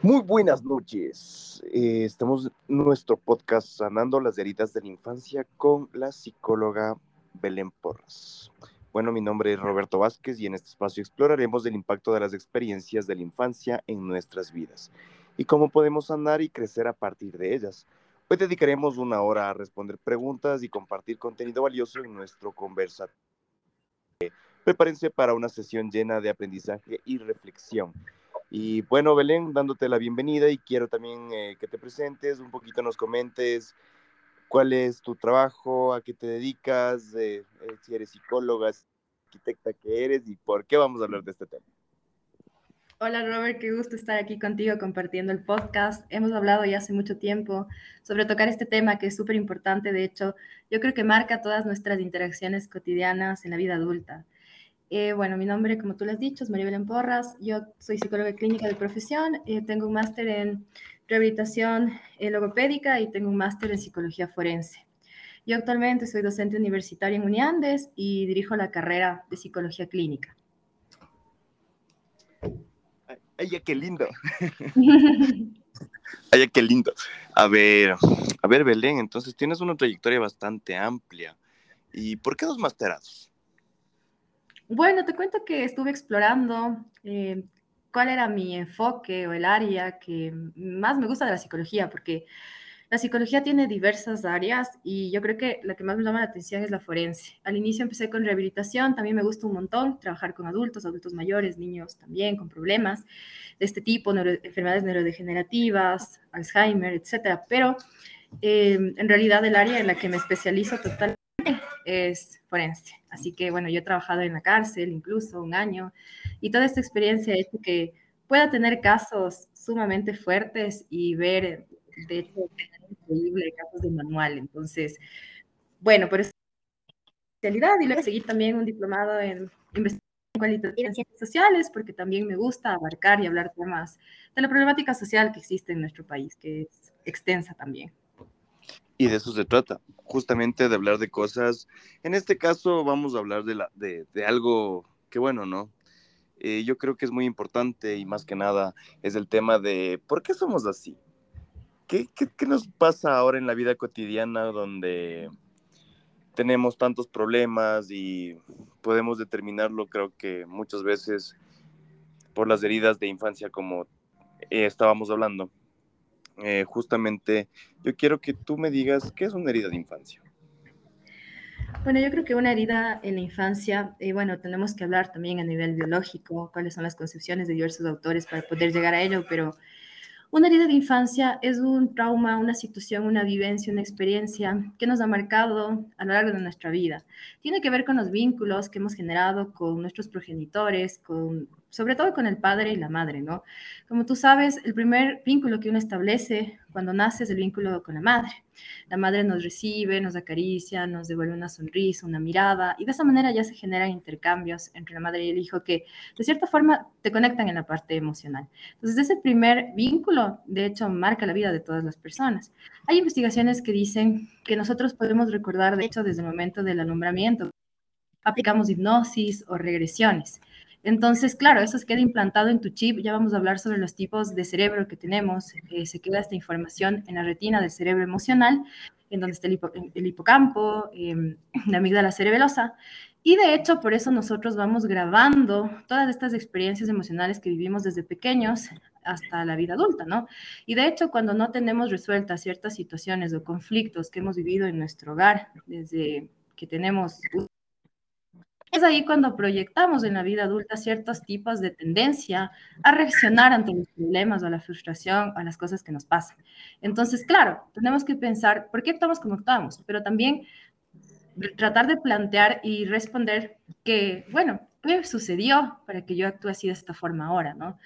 Muy buenas noches. Eh, estamos en nuestro podcast Sanando las heridas de la infancia con la psicóloga Belén Porras. Bueno, mi nombre es Roberto Vázquez y en este espacio exploraremos el impacto de las experiencias de la infancia en nuestras vidas y cómo podemos sanar y crecer a partir de ellas. Hoy dedicaremos una hora a responder preguntas y compartir contenido valioso en nuestro conversatorio. Prepárense para una sesión llena de aprendizaje y reflexión. Y bueno, Belén, dándote la bienvenida y quiero también eh, que te presentes, un poquito nos comentes cuál es tu trabajo, a qué te dedicas, eh, eh, si eres psicóloga, arquitecta que eres y por qué vamos a hablar de este tema. Hola Robert, qué gusto estar aquí contigo compartiendo el podcast. Hemos hablado ya hace mucho tiempo sobre tocar este tema que es súper importante. De hecho, yo creo que marca todas nuestras interacciones cotidianas en la vida adulta. Eh, bueno, mi nombre, como tú lo has dicho, es María Belén Porras. Yo soy psicóloga clínica de profesión. Eh, tengo un máster en rehabilitación eh, logopédica y tengo un máster en psicología forense. Yo actualmente soy docente universitaria en Uniandes y dirijo la carrera de psicología clínica. ¡Ay, qué lindo! ¡Ay, qué lindo! A ver, a ver, Belén, entonces tienes una trayectoria bastante amplia. ¿Y por qué dos masterados? Bueno, te cuento que estuve explorando eh, cuál era mi enfoque o el área que más me gusta de la psicología, porque la psicología tiene diversas áreas y yo creo que la que más me llama la atención es la forense. Al inicio empecé con rehabilitación, también me gusta un montón trabajar con adultos, adultos mayores, niños también con problemas de este tipo, enfermedades neurodegenerativas, Alzheimer, etcétera. Pero eh, en realidad el área en la que me especializo totalmente es forense. Así que bueno, yo he trabajado en la cárcel incluso un año y toda esta experiencia ha hecho que pueda tener casos sumamente fuertes y ver, de hecho, increíble casos de manual. Entonces, bueno, por especialidad y luego seguir también un diplomado en investigación cualitativa en ciencias sociales, porque también me gusta abarcar y hablar temas de la problemática social que existe en nuestro país, que es extensa también. Y de eso se trata, justamente de hablar de cosas. En este caso vamos a hablar de, la, de, algo que bueno, ¿no? Eh, yo creo que es muy importante y más que nada es el tema de por qué somos así. ¿Qué, qué, qué nos pasa ahora en la vida cotidiana donde tenemos tantos problemas y podemos determinarlo, creo que muchas veces por las heridas de infancia como eh, estábamos hablando? Eh, justamente yo quiero que tú me digas qué es una herida de infancia. Bueno, yo creo que una herida en la infancia, y bueno, tenemos que hablar también a nivel biológico, cuáles son las concepciones de diversos autores para poder llegar a ello, pero una herida de infancia es un trauma, una situación, una vivencia, una experiencia que nos ha marcado a lo largo de nuestra vida. Tiene que ver con los vínculos que hemos generado con nuestros progenitores, con, sobre todo con el padre y la madre, ¿no? Como tú sabes, el primer vínculo que uno establece cuando nace es el vínculo con la madre. La madre nos recibe, nos acaricia, nos devuelve una sonrisa, una mirada, y de esa manera ya se generan intercambios entre la madre y el hijo que de cierta forma te conectan en la parte emocional. Entonces, ese primer vínculo, de hecho, marca la vida de todas las personas. Hay investigaciones que dicen que nosotros podemos recordar, de hecho, desde el momento del alumbramiento, aplicamos hipnosis o regresiones. Entonces, claro, eso se queda implantado en tu chip. Ya vamos a hablar sobre los tipos de cerebro que tenemos. Eh, se queda esta información en la retina del cerebro emocional, en donde está el, hipocampo, em, la amígdala cerebelosa. Y de hecho, por eso nosotros vamos grabando todas estas experiencias emocionales que vivimos desde pequeños hasta la vida adulta, ¿no? Y de hecho, cuando no tenemos resueltas ciertas situaciones o conflictos que hemos vivido en nuestro hogar desde que tenemos es ahí cuando proyectamos en la vida adulta ciertos tipos de tendencia a reaccionar ante los problemas o la frustración o las cosas que nos pasan. Entonces, claro, tenemos que pensar por qué actuamos como actuamos, pero también tratar de plantear y responder que, bueno, ¿qué sucedió para que yo actúe así de esta forma ahora, no?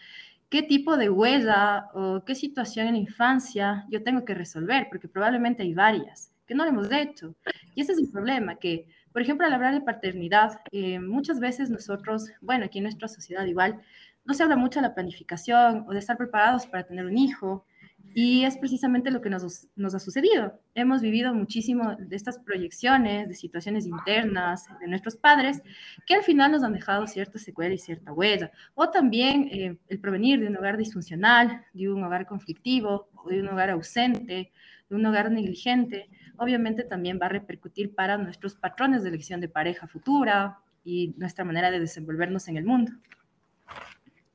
¿Qué tipo de huella o qué situación en la infancia yo tengo que resolver? Porque probablemente hay varias que no lo hemos hecho. Y ese es el problema, que por ejemplo, al hablar de paternidad, eh, muchas veces nosotros, bueno, aquí en nuestra sociedad igual, no se habla mucho de la planificación o de estar preparados para tener un hijo. Y es precisamente lo que nos, ha sucedido. Hemos vivido muchísimo de estas proyecciones, de situaciones internas de nuestros padres, que al final nos han dejado cierta secuela y cierta huella. O también eh, el provenir de un hogar disfuncional, de un hogar conflictivo, o de un hogar ausente, de un hogar negligente, obviamente también va a repercutir para nuestros patrones de elección de pareja futura y nuestra manera de desenvolvernos en el mundo.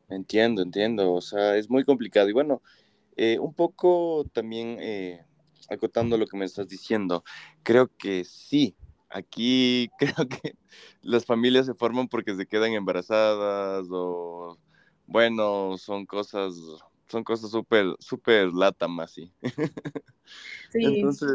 Entiendo, entiendo. O sea, es muy complicado. Y bueno, eh, un poco también eh, acotando lo que me estás diciendo, creo que sí, aquí creo que las familias se forman porque se quedan embarazadas o, bueno, son cosas, son cosas súper, súper latam así. Sí. Entonces,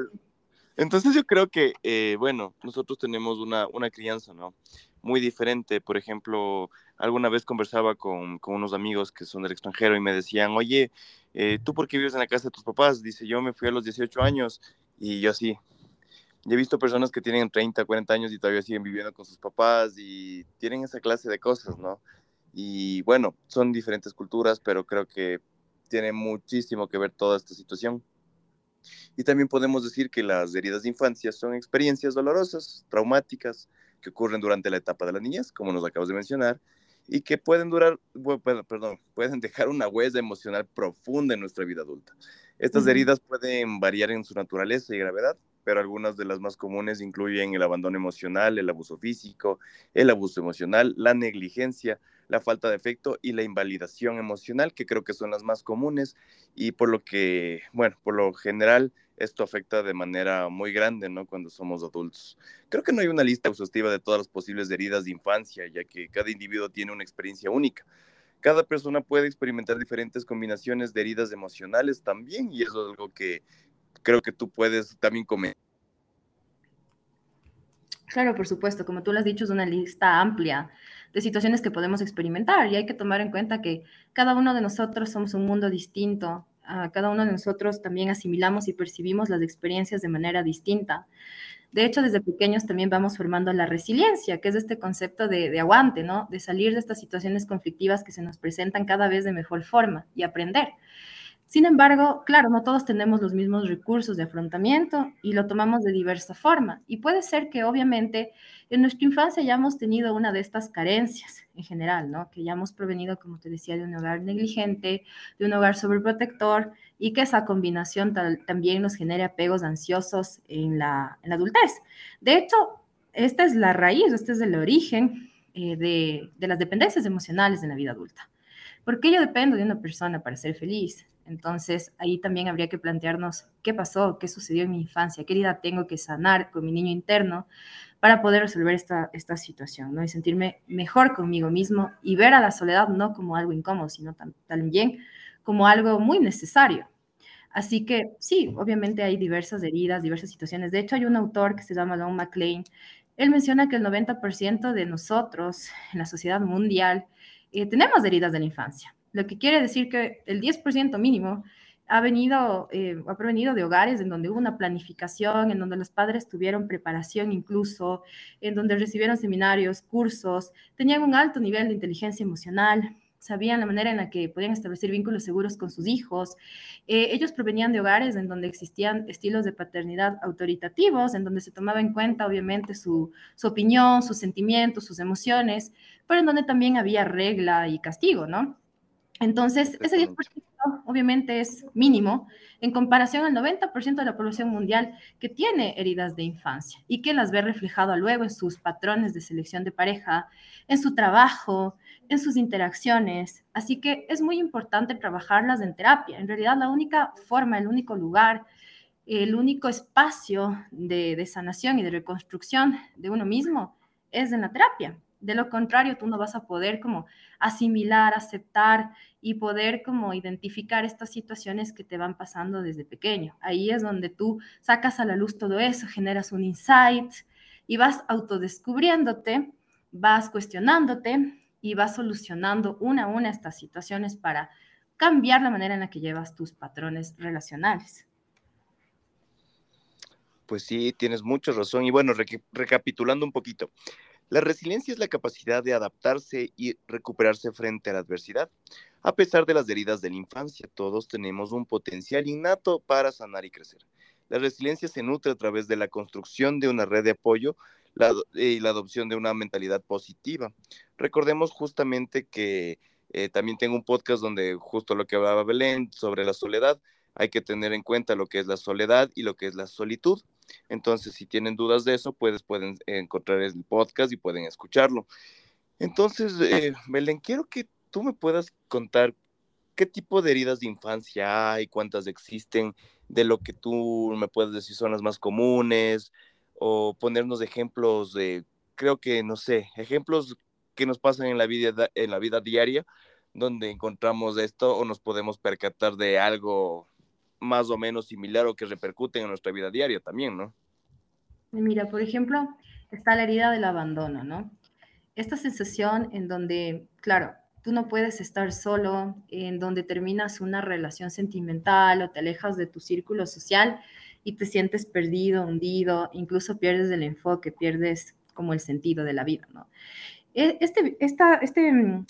entonces yo creo que, eh, bueno, nosotros tenemos una, una crianza, ¿no? Muy diferente. Por ejemplo, alguna vez conversaba con, con unos amigos que son del extranjero y me decían, oye, eh, ¿tú por qué vives en la casa de tus papás? Dice, yo me fui a los 18 años y yo sí. he visto personas que tienen 30, 40 años y todavía siguen viviendo con sus papás y tienen esa clase de cosas, ¿no? Y bueno, son diferentes culturas, pero creo que tiene muchísimo que ver toda esta situación. Y también podemos decir que las heridas de infancia son experiencias dolorosas, traumáticas, que ocurren durante la etapa de la niñez, como nos acabas de mencionar, y que pueden durar, perdón, pueden dejar una huella emocional profunda en nuestra vida adulta. Estas heridas pueden variar en su naturaleza y gravedad, pero algunas de las más comunes incluyen el abandono emocional, el abuso físico, el abuso emocional, la negligencia, la falta de efecto y la invalidación emocional, que creo que son las más comunes y por lo que, bueno, por lo general esto afecta de manera muy grande, ¿no? Cuando somos adultos. Creo que no hay una lista exhaustiva de todas las posibles heridas de infancia, ya que cada individuo tiene una experiencia única. Cada persona puede experimentar diferentes combinaciones de heridas emocionales también, y eso es algo que creo que tú puedes también comentar. Claro, por supuesto, como tú lo has dicho, es una lista amplia de situaciones que podemos experimentar y hay que tomar en cuenta que cada uno de nosotros somos un mundo distinto, cada uno de nosotros también asimilamos y percibimos las experiencias de manera distinta. De hecho, desde pequeños también vamos formando la resiliencia, que es este concepto de, de, aguante, ¿no? De salir de estas situaciones conflictivas que se nos presentan cada vez de mejor forma y aprender. Sin embargo, claro, no todos tenemos los mismos recursos de afrontamiento y lo tomamos de diversa forma. Y puede ser que obviamente en nuestra infancia hayamos tenido una de estas carencias en general, ¿no? Que hayamos provenido, como te decía, de un hogar negligente, de un hogar sobreprotector y que esa combinación también nos genere apegos ansiosos en la, adultez. De hecho, esta es la raíz, este es el origen eh, de, de las dependencias emocionales en la vida adulta. ¿Por qué yo dependo de una persona para ser feliz? Entonces, ahí también habría que plantearnos qué pasó, qué sucedió en mi infancia, qué herida tengo que sanar con mi niño interno para poder resolver esta, esta situación, ¿no? Y sentirme mejor conmigo mismo y ver a la soledad no como algo incómodo, sino también como algo muy necesario. Así que sí, obviamente hay diversas heridas, diversas situaciones. De hecho, hay un autor que se llama Don McLean. Él menciona que el 90% de nosotros en la sociedad mundial eh, tenemos heridas de la infancia lo que quiere decir que el 10% mínimo ha venido, eh, ha provenido de hogares en donde hubo una planificación, en donde los padres tuvieron preparación incluso, en donde recibieron seminarios, cursos, tenían un alto nivel de inteligencia emocional, sabían la manera en la que podían establecer vínculos seguros con sus hijos. Eh, ellos provenían de hogares en donde existían estilos de paternidad autoritativos, en donde se tomaba en cuenta obviamente su, su opinión, sus sentimientos, sus emociones, pero en donde también había regla y castigo, ¿no? Entonces, ese 10% obviamente es mínimo en comparación al 90% de la población mundial que tiene heridas de infancia y que las ve reflejado luego en sus patrones de selección de pareja, en su trabajo, en sus interacciones. Así que es muy importante trabajarlas en terapia. En realidad, la única forma, el único lugar, el único espacio de, de sanación y de reconstrucción de uno mismo es en la terapia. De lo contrario, tú no vas a poder como asimilar, aceptar y poder como identificar estas situaciones que te van pasando desde pequeño. Ahí es donde tú sacas a la luz todo eso, generas un insight y vas autodescubriéndote, vas cuestionándote y vas solucionando una a una estas situaciones para cambiar la manera en la que llevas tus patrones relacionales. Pues sí, tienes mucha razón. Y bueno, recapitulando un poquito, La resiliencia es la capacidad de adaptarse y recuperarse frente a la adversidad. A pesar de las heridas de la infancia, todos tenemos un potencial innato para sanar y crecer. La resiliencia se nutre a través de la construcción de una red de apoyo y la adopción de una mentalidad positiva. Recordemos justamente que eh, también tengo un podcast donde justo lo que hablaba Belén sobre la soledad, hay que tener en cuenta lo que es la soledad y lo que es la solitud. Entonces, si tienen dudas de eso, pues pueden encontrar el podcast y pueden escucharlo. Entonces, eh, Belén, quiero que tú me puedas contar qué tipo de heridas de infancia hay, cuántas existen, de lo que tú me puedes decir son las más comunes, o ponernos ejemplos de, creo que, no sé, ejemplos que nos pasan en la vida, en la vida diaria, donde encontramos esto o nos podemos percatar de algo más o menos similar o que repercuten en nuestra vida diaria también, ¿no? Mira, por ejemplo, está la herida del abandono, ¿no? Esta sensación en donde, claro, tú no puedes estar solo, en donde terminas una relación sentimental o te alejas de tu círculo social y te sientes perdido, hundido, incluso pierdes el enfoque, pierdes como el sentido de la vida, ¿no? E, este, esta, este,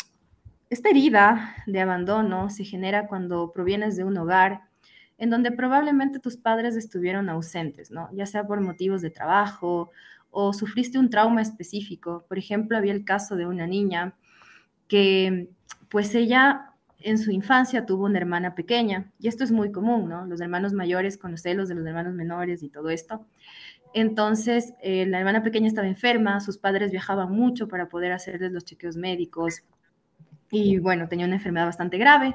esta herida de abandono se genera cuando provienes de un hogar en donde probablemente tus padres estuvieron ausentes, ¿no? Ya sea por motivos de trabajo o sufriste un trauma específico. Por ejemplo, había el caso de una niña que, pues ella en su infancia tuvo una hermana pequeña, y esto es muy común, ¿no? Los hermanos mayores con los celos de los hermanos menores y todo esto. Entonces, eh, la hermana pequeña estaba enferma, sus padres viajaban mucho para poder hacerles los chequeos médicos, y bueno, tenía una enfermedad bastante grave.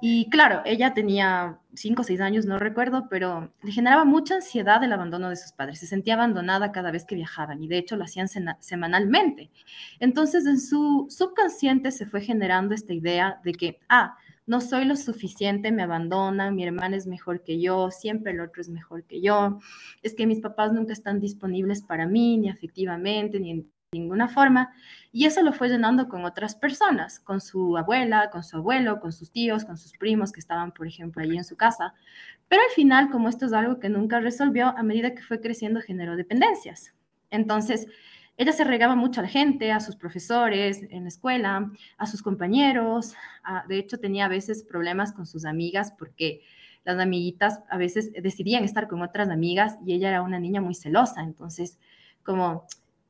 Y claro, ella tenía cinco o seis años, no recuerdo, pero le generaba mucha ansiedad el abandono de sus padres. Se sentía abandonada cada vez que viajaban y de hecho lo hacían semanalmente. Entonces en su subconsciente se fue generando esta idea de que, ah, no soy lo suficiente, me abandonan, mi hermana es mejor que yo, siempre el otro es mejor que yo, es que mis papás nunca están disponibles para mí, ni afectivamente, ni en ninguna forma. Y eso lo fue llenando con otras personas, con su abuela, con su abuelo, con sus tíos, con sus primos que estaban, por ejemplo, allí en su casa. Pero al final, como esto es algo que nunca resolvió, a medida que fue creciendo, generó dependencias. Entonces, ella se regaba mucho a la gente, a sus profesores en la escuela, a sus compañeros. de hecho, tenía a veces problemas con sus amigas porque las amiguitas a veces decidían estar con otras amigas y ella era una niña muy celosa. Entonces, como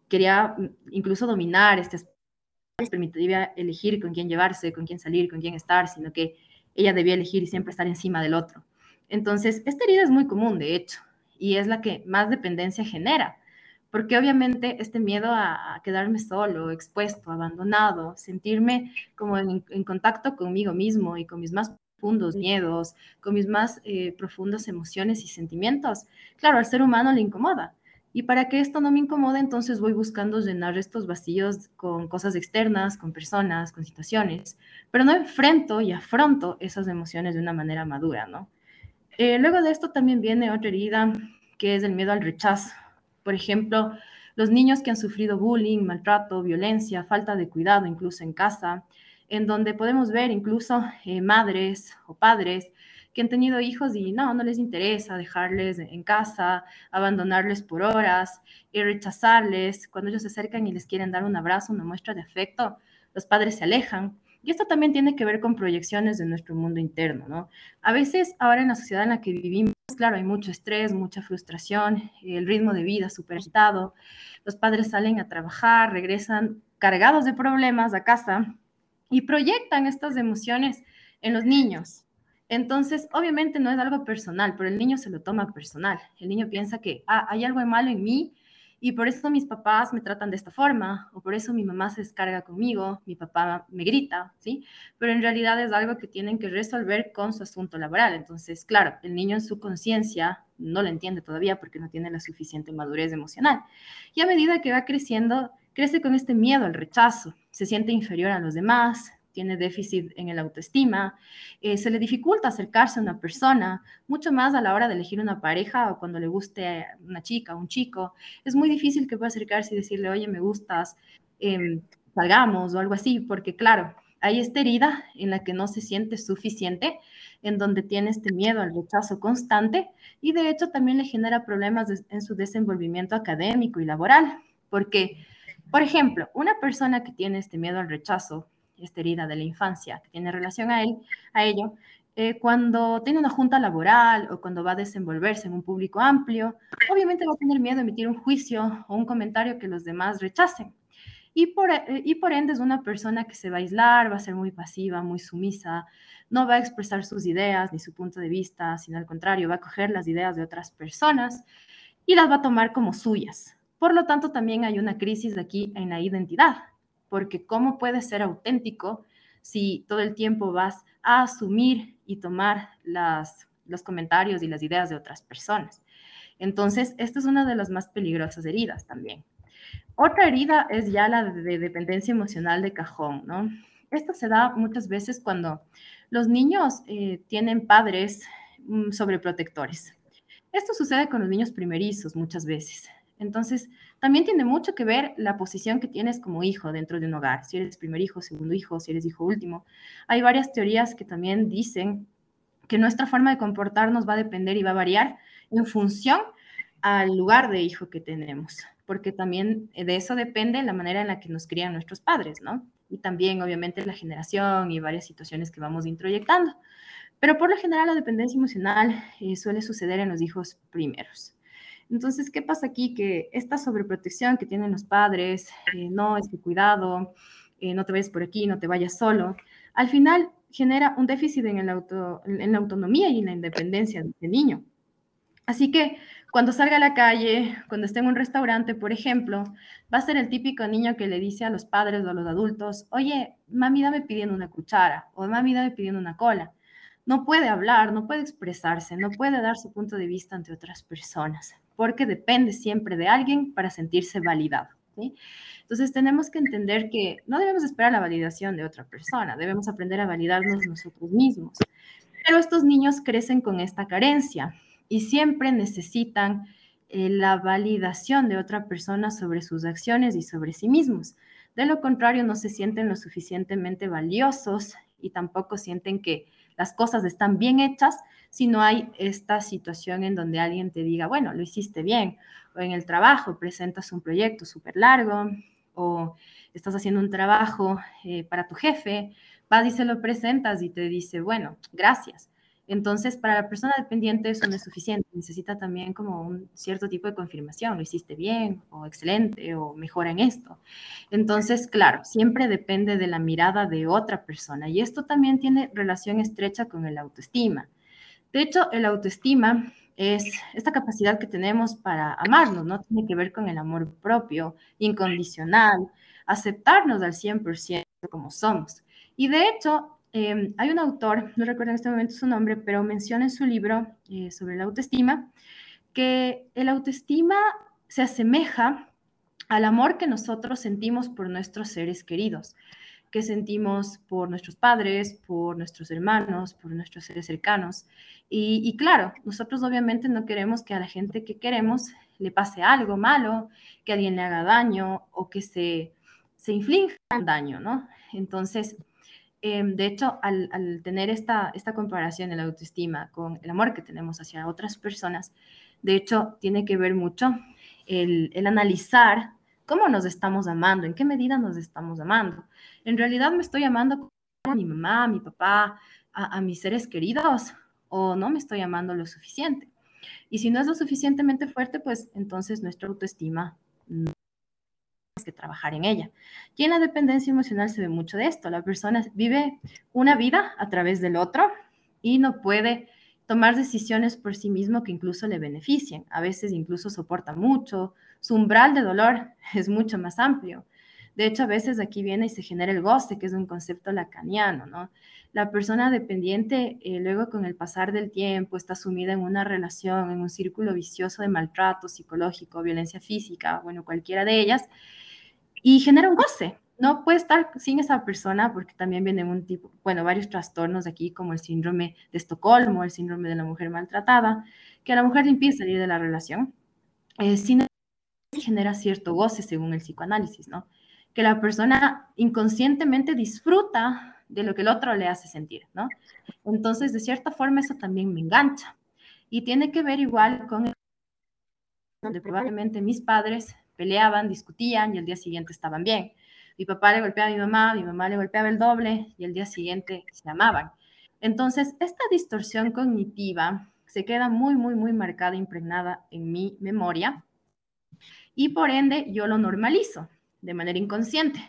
quería mm, incluso dominar este espacio, permitía elegir con quién llevarse, con quién salir, con quién estar, sino que ella debía elegir y siempre estar encima del otro. Entonces, esta herida es muy común, de hecho, y es la que más dependencia genera, porque obviamente este miedo a, quedarme solo, expuesto, abandonado, sentirme como en, contacto conmigo mismo y con mis más profundos miedos, con mis más eh, profundas emociones y sentimientos, claro, al ser humano le incomoda. Y para que esto no me incomode, entonces voy buscando llenar estos vacíos con cosas externas, con personas, con situaciones, pero no enfrento y afronto esas emociones de una manera madura, ¿no? Eh, luego de esto también viene otra herida, que es el miedo al rechazo. Por ejemplo, los niños que han sufrido bullying, maltrato, violencia, falta de cuidado, incluso en casa, en donde podemos ver incluso eh, madres o padres que han tenido hijos y no, no les interesa dejarles en casa, abandonarles por horas y rechazarles. Cuando ellos se acercan y les quieren dar un abrazo, una muestra de afecto, los padres se alejan. Y esto también tiene que ver con proyecciones de nuestro mundo interno, ¿no? A veces ahora en la sociedad en la que vivimos, claro, hay mucho estrés, mucha frustración, el ritmo de vida súper agitado, los padres salen a trabajar, regresan cargados de problemas a casa y proyectan estas emociones en los niños. Entonces, obviamente no es algo personal, pero el niño se lo toma personal. El niño piensa que ah, hay algo malo en mí y por eso mis papás me tratan de esta forma, o por eso mi mamá se descarga conmigo, mi papá me grita, ¿sí? Pero en realidad es algo que tienen que resolver con su asunto laboral. Entonces, claro, el niño en su conciencia no lo entiende todavía porque no tiene la suficiente madurez emocional. Y a medida que va creciendo, crece con este miedo al rechazo, se siente inferior a los demás, tiene déficit en el autoestima, eh, se le dificulta acercarse a una persona, mucho más a la hora de elegir una pareja o cuando le guste una chica o un chico. Es muy difícil que pueda acercarse y decirle, oye, me gustas, em, salgamos o algo así, porque claro, hay esta herida en la que no se siente suficiente, en donde tiene este miedo al rechazo constante y de hecho también le genera problemas en su desenvolvimiento académico y laboral, porque Por ejemplo, una persona que tiene este miedo al rechazo, esta herida de la infancia, que tiene relación a, él, a ello, eh, cuando tiene una junta laboral o cuando va a desenvolverse en un público amplio, obviamente va a tener miedo a emitir un juicio o un comentario que los demás rechacen. Y por, y por ende es una persona que se va a aislar, va a ser muy pasiva, muy sumisa, no va a expresar sus ideas ni su punto de vista, sino al contrario, va a coger las ideas de otras personas y las va a tomar como suyas. Por lo tanto, también hay una crisis aquí en la identidad, porque ¿cómo puedes ser auténtico si todo el tiempo vas a asumir y tomar los comentarios y las ideas de otras personas? Entonces, esta es una de las más peligrosas heridas también. Otra herida es ya la de dependencia emocional de cajón, ¿no? Esto se da muchas veces cuando los niños eh, tienen padres mm, sobreprotectores. Esto sucede con los niños primerizos muchas veces. Entonces, también tiene mucho que ver la posición que tienes como hijo dentro de un hogar, si eres primer hijo, segundo hijo, si eres hijo último. Hay varias teorías que también dicen que nuestra forma de comportarnos va a depender y va a variar en función al lugar de hijo que tenemos, porque también de eso depende la manera en la que nos crían nuestros padres, ¿no? Y también, obviamente, la generación y varias situaciones que vamos introyectando. Pero por lo general, la dependencia emocional eh, suele suceder en los hijos primeros. Entonces, ¿qué pasa aquí? Que esta sobreprotección que tienen los padres, eh, no, es que cuidado, eh, no te vayas por aquí, no te vayas solo, al final genera un déficit en, el auto, en la autonomía y en la independencia del niño. Así que cuando salga a la calle, cuando esté en un restaurante, por ejemplo, va a ser el típico niño que le dice a los padres o a los adultos, oye, mami, dame pidiendo una cuchara o mami, dame pidiendo una cola. No puede hablar, no puede expresarse, no puede dar su punto de vista ante otras personas porque depende siempre de alguien para sentirse validado. Entonces tenemos que entender que no debemos esperar la validación de otra persona, debemos aprender a validarnos nosotros mismos. Pero estos niños crecen con esta carencia y siempre necesitan eh, la validación de otra persona sobre sus acciones y sobre sí mismos. De lo contrario, no se sienten lo suficientemente valiosos y tampoco sienten que las cosas están bien hechas si no hay esta situación en donde alguien te diga, bueno, lo hiciste bien, o en el trabajo presentas un proyecto súper largo, o estás haciendo un trabajo eh, para tu jefe, vas y se lo presentas y te dice, bueno, gracias. Entonces, para la persona dependiente eso no es suficiente, necesita también como un cierto tipo de confirmación, lo hiciste bien o excelente o mejora en esto. Entonces, claro, siempre depende de la mirada de otra persona y esto también tiene relación estrecha con el autoestima. De hecho, el autoestima es esta capacidad que tenemos para amarnos, ¿no? Tiene que ver con el amor propio, incondicional, aceptarnos al 100% como somos. Y de hecho, em, hay un autor, no recuerdo en este momento su nombre, pero menciona en su libro eh, sobre la autoestima que el autoestima se asemeja al amor que nosotros sentimos por nuestros seres queridos que sentimos por nuestros padres, por nuestros hermanos, por nuestros seres cercanos. Y, claro, nosotros obviamente no queremos que a la gente que queremos le pase algo malo, que alguien le haga daño o que se, se inflinja daño, ¿no? Entonces, em, de hecho, al, tener esta, comparación de la autoestima con el amor que tenemos hacia otras personas, de hecho, tiene que ver mucho el, analizar cómo nos estamos amando, en qué medida nos estamos amando. En realidad me estoy amando a mi mamá, a mi papá, a, mis seres queridos, o no me estoy amando lo suficiente. Y si no es lo suficientemente fuerte, pues entonces nuestra autoestima no que trabajar en ella. Y en la dependencia emocional se ve mucho de esto. La persona vive una vida a través del otro y no puede tomar decisiones por sí mismo que incluso le beneficien. A veces incluso soporta mucho, su umbral de dolor es mucho más amplio. De hecho, a veces aquí viene y se genera el goce, que es un concepto lacaniano, ¿no? La persona dependiente, eh, luego con el pasar del tiempo, está sumida en una relación, en un círculo vicioso de maltrato psicológico, violencia física, bueno, cualquiera de ellas, y genera un goce. No puede estar sin esa persona porque también viene un tipo, bueno, varios trastornos aquí, como el síndrome de Estocolmo, el síndrome de la mujer maltratada, que a la mujer le impide salir de la relación. Eh, sin genera cierto goce según el psicoanálisis, ¿no? Que la persona inconscientemente disfruta de lo que el otro le hace sentir, ¿no? Entonces, de cierta forma, eso también me engancha. Y tiene que ver igual con donde probablemente mis padres peleaban, discutían y el día siguiente estaban bien. Mi papá le golpeaba a mi mamá, mi mamá le golpeaba el doble y el día siguiente se amaban. Entonces, esta distorsión cognitiva se queda muy, muy, muy marcada, impregnada en mi memoria y por ende yo lo normalizo de manera inconsciente.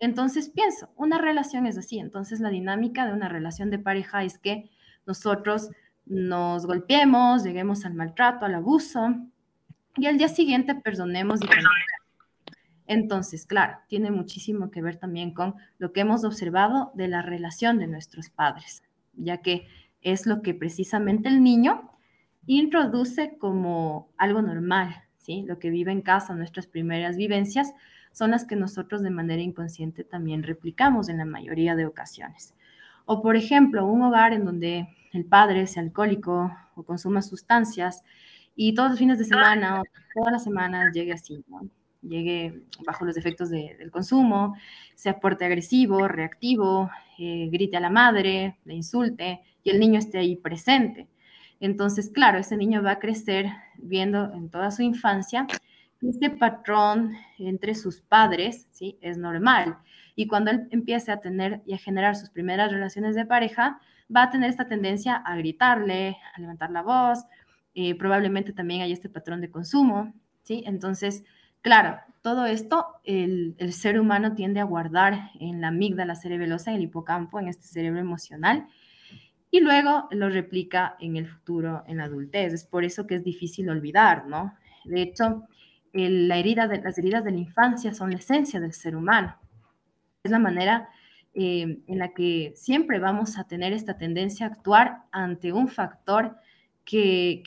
Entonces pienso, una relación es así, entonces la dinámica de una relación de pareja es que nosotros nos golpeemos, lleguemos al maltrato, al abuso y al día siguiente perdonemos entonces, claro, tiene muchísimo que ver también con lo que hemos observado de la relación de nuestros padres, ya que es lo que precisamente el niño introduce como algo normal, ¿sí? Lo que vive en casa, nuestras primeras vivencias, son las que nosotros de manera inconsciente también replicamos en la mayoría de ocasiones. O, por ejemplo, un hogar en donde el padre sea alcohólico o consuma sustancias y todos los fines de semana o todas las semanas llegue así, ¿no? llegue bajo los efectos del consumo, sea porte agresivo, reactivo, eh, grite a la madre, le insulte y el niño esté ahí presente. Entonces, claro, ese niño va a crecer viendo en toda su infancia que este patrón entre sus padres, ¿sí? Es normal. Y cuando él empiece a tener y a generar sus primeras relaciones de pareja, va a tener esta tendencia a gritarle, a levantar la voz, eh, probablemente también hay este patrón de consumo, ¿sí? Entonces, Claro, todo esto el, ser humano tiende a guardar en la amígdala cerebelosa, en el hipocampo, en este cerebro emocional, y luego lo replica en el futuro, en la adultez. Es por eso que es difícil olvidar, ¿no? De hecho, la herida de, las heridas de la infancia son la esencia del ser humano. Es la manera eh, en la que siempre vamos a tener esta tendencia a actuar ante un factor que,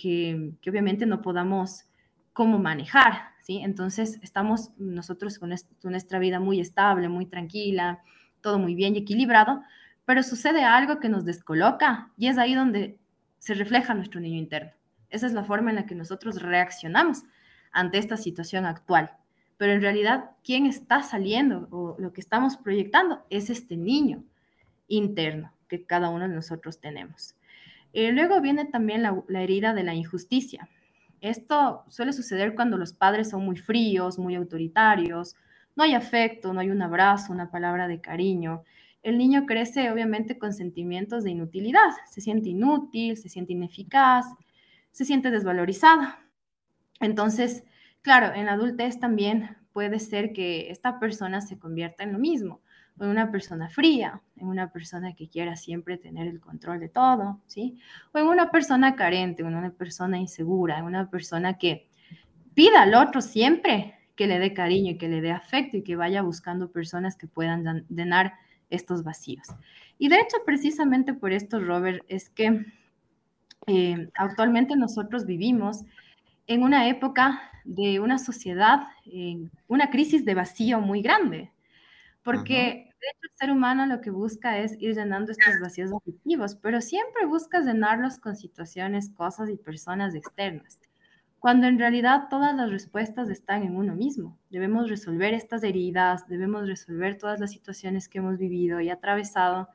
obviamente no podamos cómo manejar, entonces estamos nosotros con, nuestra vida muy estable, muy tranquila, todo muy bien y equilibrado, pero sucede algo que nos descoloca y es ahí donde se refleja nuestro niño interno. Esa es la forma en la que nosotros reaccionamos ante esta situación actual. Pero en realidad, ¿quién está saliendo o lo que estamos proyectando es este niño interno que cada uno de nosotros tenemos. Eh, luego viene también la herida de la injusticia. Esto suele suceder cuando los padres son muy fríos, muy autoritarios, no hay afecto, no hay un abrazo, una palabra de cariño. El niño crece obviamente con sentimientos de inutilidad, se siente inútil, se siente ineficaz, se siente desvalorizado. Entonces, claro, en la adultez también puede ser que esta persona se convierta en lo mismo en una persona fría, en una persona que quiera siempre tener el control de todo, ¿sí? O en una persona carente, en una persona insegura, en una persona que pida al otro siempre que le dé cariño y que le dé afecto y que vaya buscando personas que puedan llenar estos vacíos. Y de hecho, precisamente por esto, Robert, es que eh, actualmente nosotros vivimos en una época de una sociedad, en una crisis de vacío muy grande, porque de hecho, el ser humano lo que busca es ir llenando estos vacíos afectivos, pero siempre busca llenarlos con situaciones, cosas y personas externas, cuando en realidad todas las respuestas están en uno mismo. Debemos resolver estas heridas, debemos resolver todas las situaciones que hemos vivido y atravesado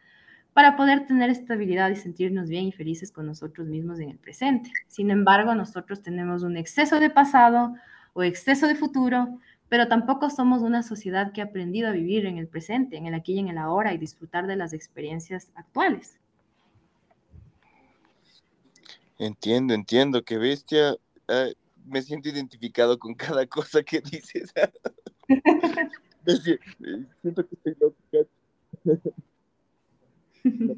para poder tener estabilidad y sentirnos bien y felices con nosotros mismos en el presente. Sin embargo, nosotros tenemos un exceso de pasado o exceso de futuro pero tampoco somos una sociedad que ha aprendido a vivir en el presente, en el aquí y en el ahora y disfrutar de las experiencias actuales. Entiendo, entiendo, qué bestia. me siento identificado con cada cosa que dices. siento que estoy loco.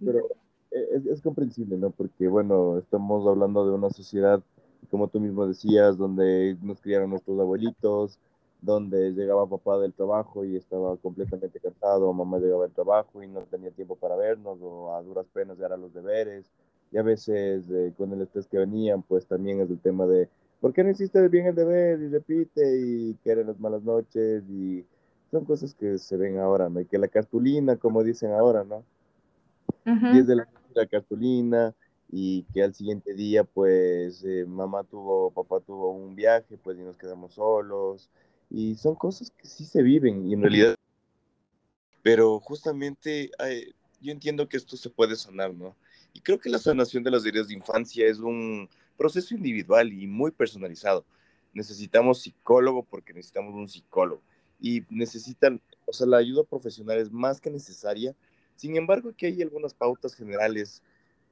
pero es, es, comprensible, ¿no? Porque, bueno, estamos hablando de una sociedad, como tú mismo decías, donde nos criaron nuestros abuelitos, donde llegaba papá del trabajo y estaba completamente cansado, mamá llegaba del trabajo y no tenía tiempo para vernos, o a duras penas era los deberes, y a veces eh, con el estrés que venían, pues también es el tema de, ¿por qué no hiciste bien el deber? Y repite, y que eran las malas noches, y son cosas que se ven ahora, ¿no? Y que la cartulina, como dicen ahora, ¿no? Y es de la, la cartulina, y que al siguiente día, pues, eh, mamá tuvo, papá tuvo un viaje, pues, y nos quedamos solos, y son cosas que sí se viven y en realidad, pero justamente yo entiendo que esto se puede sanar, ¿no? Y creo que la sanación de las heridas de infancia es un proceso individual y muy personalizado. necesitamos psicólogo porque necesitamos un psicólogo y necesitan, o sea, la ayuda profesional es más que necesaria. Sin embargo, aquí hay algunas pautas generales,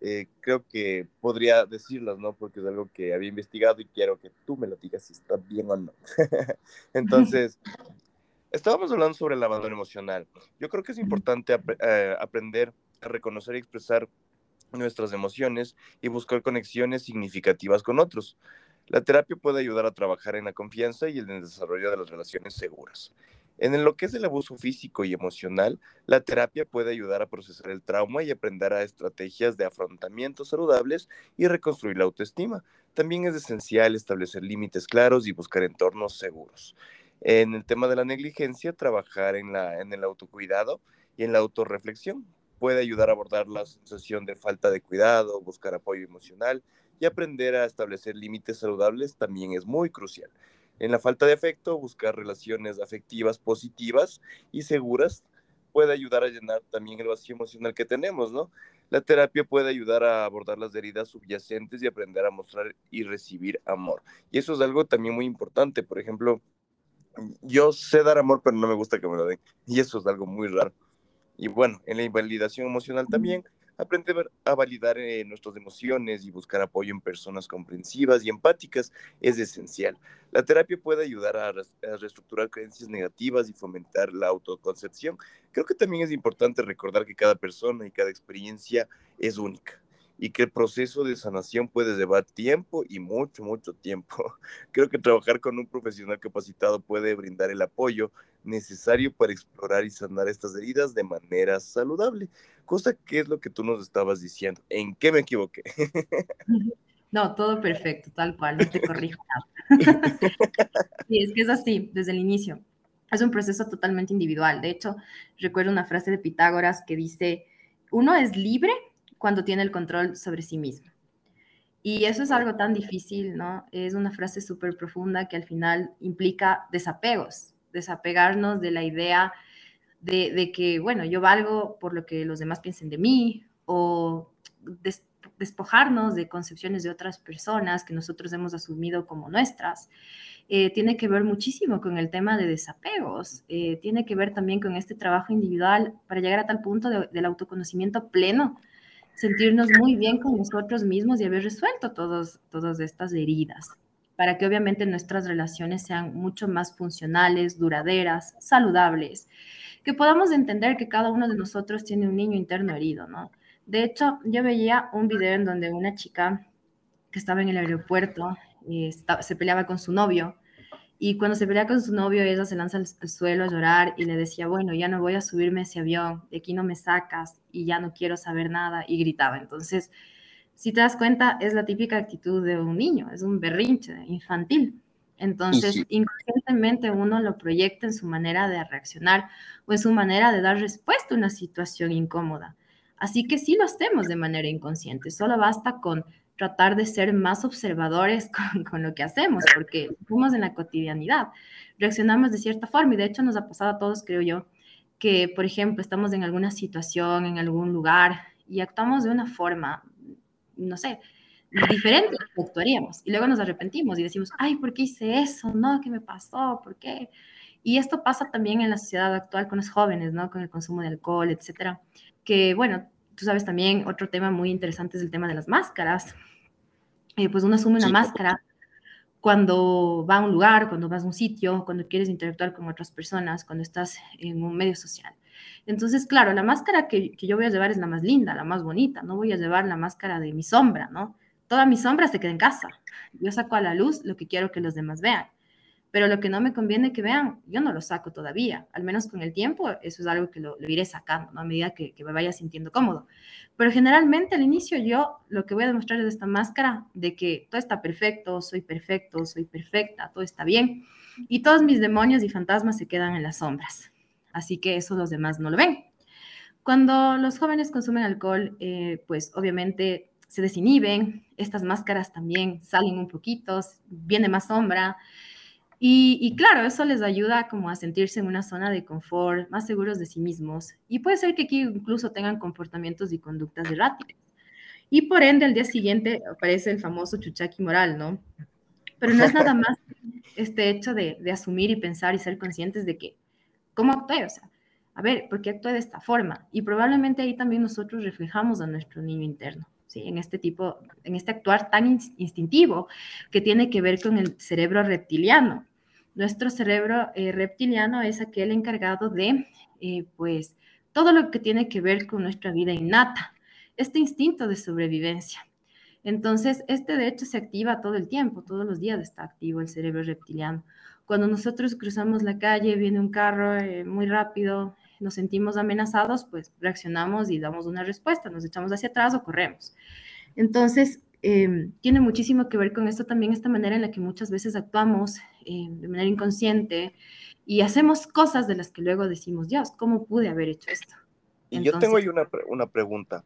eh, creo que podría decirlas, ¿no? Porque es algo que había investigado y quiero que tú me lo digas si está bien o no. Entonces, estábamos hablando sobre el abandono emocional. Yo creo que es importante eh, aprender a reconocer y expresar nuestras emociones y buscar conexiones significativas con otros. La terapia puede ayudar a trabajar en la confianza y en el desarrollo de las relaciones seguras. En lo que es el abuso físico y emocional, la terapia puede ayudar a procesar el trauma y aprender a estrategias de afrontamiento saludables y reconstruir la autoestima. También es esencial establecer límites claros y buscar entornos seguros. En el tema de la negligencia, trabajar en, la, en el autocuidado y en la autorreflexión puede ayudar a abordar la sensación de falta de cuidado, buscar apoyo emocional y aprender a establecer límites saludables también es muy crucial. En la falta de afecto, buscar relaciones afectivas positivas y seguras puede ayudar a llenar también el vacío emocional que tenemos, ¿no? La terapia puede ayudar a abordar las heridas subyacentes y aprender a mostrar y recibir amor. Y eso es algo también muy importante. Por ejemplo, yo sé dar amor, pero no me gusta que me lo den. Y eso es algo muy raro. Y bueno, en la invalidación emocional también, aprender a validar eh, nuestras emociones y buscar apoyo en personas comprensivas y empáticas es esencial. La terapia puede ayudar a, a, reestructurar creencias negativas y fomentar la autoconcepción. Creo que también es importante recordar que cada persona y cada experiencia es única y que el proceso de sanación puede llevar tiempo y mucho, mucho tiempo. Creo que trabajar con un profesional capacitado puede brindar el apoyo necesario para explorar y sanar estas heridas de manera saludable. Cosa que es lo que tú nos estabas diciendo. ¿En qué me equivoqué? No, todo perfecto, tal cual, no te corrijo nada. Sí, es que es así, desde el inicio. Es un proceso totalmente individual. De hecho, recuerdo una frase de Pitágoras que dice, uno es libre cuando tiene el control sobre sí mismo. Y eso es algo tan difícil, ¿no? Es una frase súper profunda que al final implica desapegos, desapegarnos de la idea de, que, bueno, yo valgo por lo que los demás piensen de mí o despojarnos de concepciones de otras personas que nosotros hemos asumido como nuestras. Eh, tiene que ver muchísimo con el tema de desapegos, eh, tiene que ver también con este trabajo individual para llegar a tal punto del autoconocimiento pleno sentirnos muy bien con nosotros mismos y haber resuelto todos, todas estas heridas, para que obviamente nuestras relaciones sean mucho más funcionales, duraderas, saludables, que podamos entender que cada uno de nosotros tiene un niño interno herido, ¿no? De hecho, yo veía un video en donde una chica que estaba en el aeropuerto y eh, se peleaba con su novio y cuando se pelea con su novio, ella se lanza al, suelo a llorar y le decía, bueno, ya no voy a subirme a ese avión, de aquí no me sacas y ya no quiero saber nada, y gritaba. Entonces, si te das cuenta, es la típica actitud de un niño, es un berrinche infantil. Entonces, inconscientemente uno lo proyecta en su manera de reaccionar o en su manera de dar respuesta a una situación incómoda. Así que sí lo hacemos de manera inconsciente, solo basta con tratar de ser más observadores con, lo que hacemos, porque fuimos en la cotidianidad, reaccionamos de cierta forma y de hecho nos ha pasado a todos, creo yo, que por ejemplo estamos en alguna situación, en algún lugar y actuamos de una forma, no sé, diferente que actuaríamos y luego nos arrepentimos y decimos, ay, ¿por qué hice eso? No, ¿qué me pasó? ¿Por qué? Y esto pasa también en la sociedad actual con los jóvenes, ¿no? Con el consumo de alcohol, etcétera. Que bueno, tú sabes también, otro tema muy interesante es el tema de las máscaras. Eh, pues uno asume una máscara cuando va a un lugar, cuando vas a un sitio, cuando quieres interactuar con otras personas, cuando estás en un medio social. Entonces, claro, la máscara que, que, yo voy a llevar es la más linda, la más bonita, no voy a llevar la máscara de mi sombra, ¿no? Toda mi sombra se queda en casa. Yo saco a la luz lo que quiero que los demás vean pero lo que no me conviene que vean, yo no lo saco todavía, al menos con el tiempo, eso es algo que lo, iré sacando, ¿no? a medida que, me vaya sintiendo cómodo. Pero generalmente al inicio yo lo que voy a demostrar es esta máscara de que todo está perfecto, soy perfecto, soy perfecta, todo está bien, y todos mis demonios y fantasmas se quedan en las sombras. Así que eso los demás no lo ven. Cuando los jóvenes consumen alcohol, eh, pues obviamente se desinhiben, estas máscaras también salen un poquito, viene más sombra, y, claro, eso les ayuda como a sentirse en una zona de confort, más seguros de sí mismos. Y puede ser que aquí incluso tengan comportamientos y conductas erráticas. Y por ende, al día siguiente aparece el famoso chuchaqui moral, ¿no? Pero no es nada más este hecho de, de asumir y pensar y ser conscientes de que, ¿cómo actué? O sea, a ver, ¿por qué actué de esta forma? Y probablemente ahí también nosotros reflejamos a nuestro niño interno. ¿Sí? en este tipo, en este actuar tan instintivo que tiene que ver con el cerebro reptiliano. Nuestro cerebro eh, reptiliano es aquel encargado de, eh, pues, todo lo que tiene que ver con nuestra vida innata, este instinto de sobrevivencia. Entonces, este de hecho se activa todo el tiempo, todos los días está activo el cerebro reptiliano. Cuando nosotros cruzamos la calle, viene un carro eh, muy rápido, nos sentimos amenazados, pues reaccionamos y damos una respuesta, nos echamos hacia atrás o corremos. Entonces, em, tiene muchísimo que ver con esto también, esta manera en la que muchas veces actuamos eh, de manera inconsciente y hacemos cosas de las que luego decimos, Dios, ¿cómo pude haber hecho esto? Y yo tengo ahí una, una pregunta.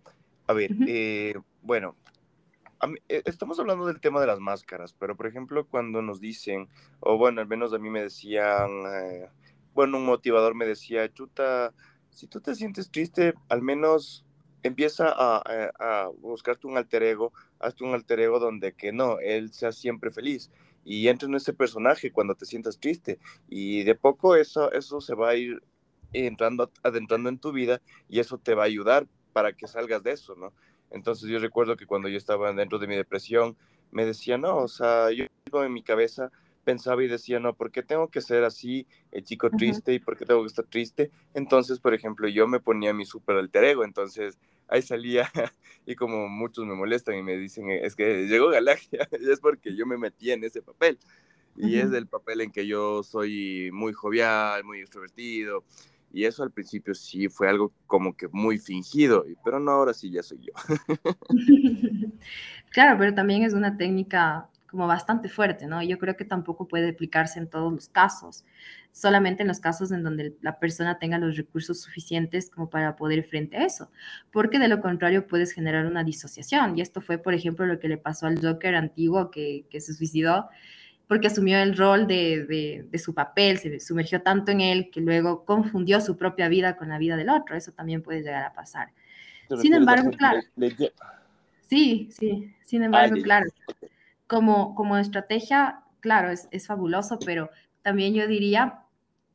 A ver, eh, bueno, eh, estamos hablando del tema de las máscaras, pero por ejemplo, cuando nos dicen, o bueno, al menos a mí me decían, bueno, un motivador me decía, chuta, si tú te sientes triste, al menos empieza a, buscarte un alter ego, hazte un alter ego donde que no, él sea siempre feliz y entra en ese personaje cuando te sientas triste y de poco eso, eso se va a ir entrando, adentrando en tu vida y eso te va a ayudar para que salgas de eso, ¿no? Entonces yo recuerdo que cuando yo estaba dentro de mi depresión, me decía, no, o sea, yo en mi cabeza pensaba y decía, no, ¿por qué tengo que ser así, el chico triste, y por qué tengo que estar triste? Entonces, por ejemplo, yo me ponía mi super alter ego, entonces ahí salía, y como muchos me molestan y me dicen, es que llegó Galaxia, es porque yo me metí en ese papel, y es el papel en que yo soy muy jovial, muy extrovertido, y eso al principio sí fue algo como que muy fingido, pero no, ahora sí ya soy yo. claro, pero también es una técnica como bastante fuerte, ¿no? Yo creo que tampoco puede aplicarse en todos los casos, solamente en los casos en donde la persona tenga los recursos suficientes como para poder frente a eso, porque de lo contrario puedes generar una disociación. Y esto fue, por ejemplo, lo que le pasó al Joker antiguo que, que se suicidó porque asumió el rol de, de, de, su papel, se sumergió tanto en él que luego confundió su propia vida con la vida del otro. Eso también puede llegar a pasar. Sin embargo, claro. Sí, sí, sin embargo, claro como, como estrategia, claro, es, es fabuloso, pero también yo diría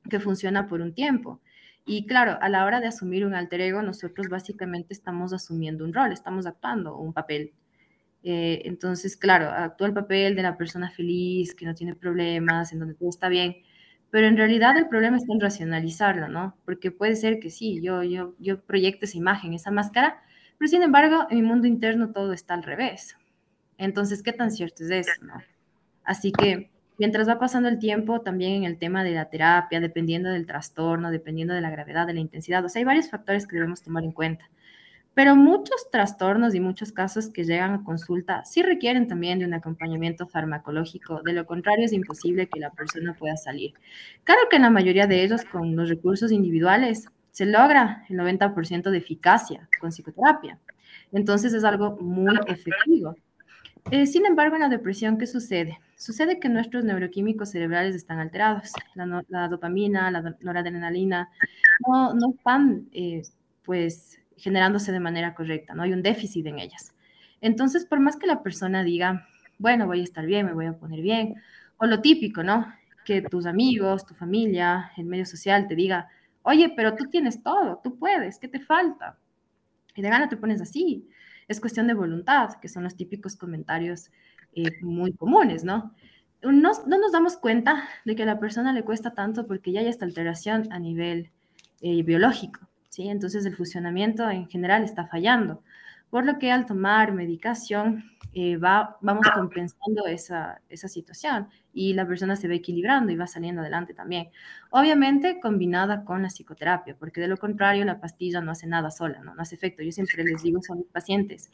que funciona por un tiempo. Y claro, a la hora de asumir un alter ego, nosotros básicamente estamos asumiendo un rol, estamos actuando un papel. Eh, entonces, claro, actúa el papel de la persona feliz, que no tiene problemas, en donde todo está bien, pero en realidad el problema está en racionalizarlo, ¿no? Porque puede ser que sí, yo, yo, yo proyecto esa imagen, esa máscara, pero sin embargo, en mi mundo interno todo está al revés. Entonces, ¿qué tan cierto es eso? Así que mientras va pasando el tiempo, también en el tema de la terapia, dependiendo del trastorno, dependiendo de la gravedad, de la intensidad, o sea, hay varios factores que debemos tomar en cuenta. Pero muchos trastornos y muchos casos que llegan a consulta sí requieren también de un acompañamiento farmacológico. De lo contrario, es imposible que la persona pueda salir. Claro que en la mayoría de ellos, con los recursos individuales, se logra el 90% de eficacia con psicoterapia. Entonces es algo muy efectivo. Eh, sin embargo, en la depresión, ¿qué sucede? Sucede que nuestros neuroquímicos cerebrales están alterados. La, dopamina, la noradrenalina no, no están eh, pues, generándose de manera correcta, no hay un déficit en ellas. Entonces, por más que la persona diga, bueno, voy a estar bien, me voy a poner bien, o lo típico, ¿no? Que tus amigos, tu familia, el medio social te diga, oye, pero tú tienes todo, tú puedes, ¿qué te falta? Y de gana te pones así es cuestión de voluntad, que son los típicos comentarios eh, muy comunes, ¿no? ¿no? No nos damos cuenta de que a la persona le cuesta tanto porque ya hay esta alteración a nivel eh, biológico, ¿sí? Entonces el funcionamiento en general está fallando, por lo que al tomar medicación eh, va, vamos compensando esa, esa situación y la persona se va equilibrando y va saliendo adelante también. Obviamente combinada con la psicoterapia, porque de lo contrario la pastilla no hace nada sola, no, no hace efecto. Yo siempre les digo a mis pacientes,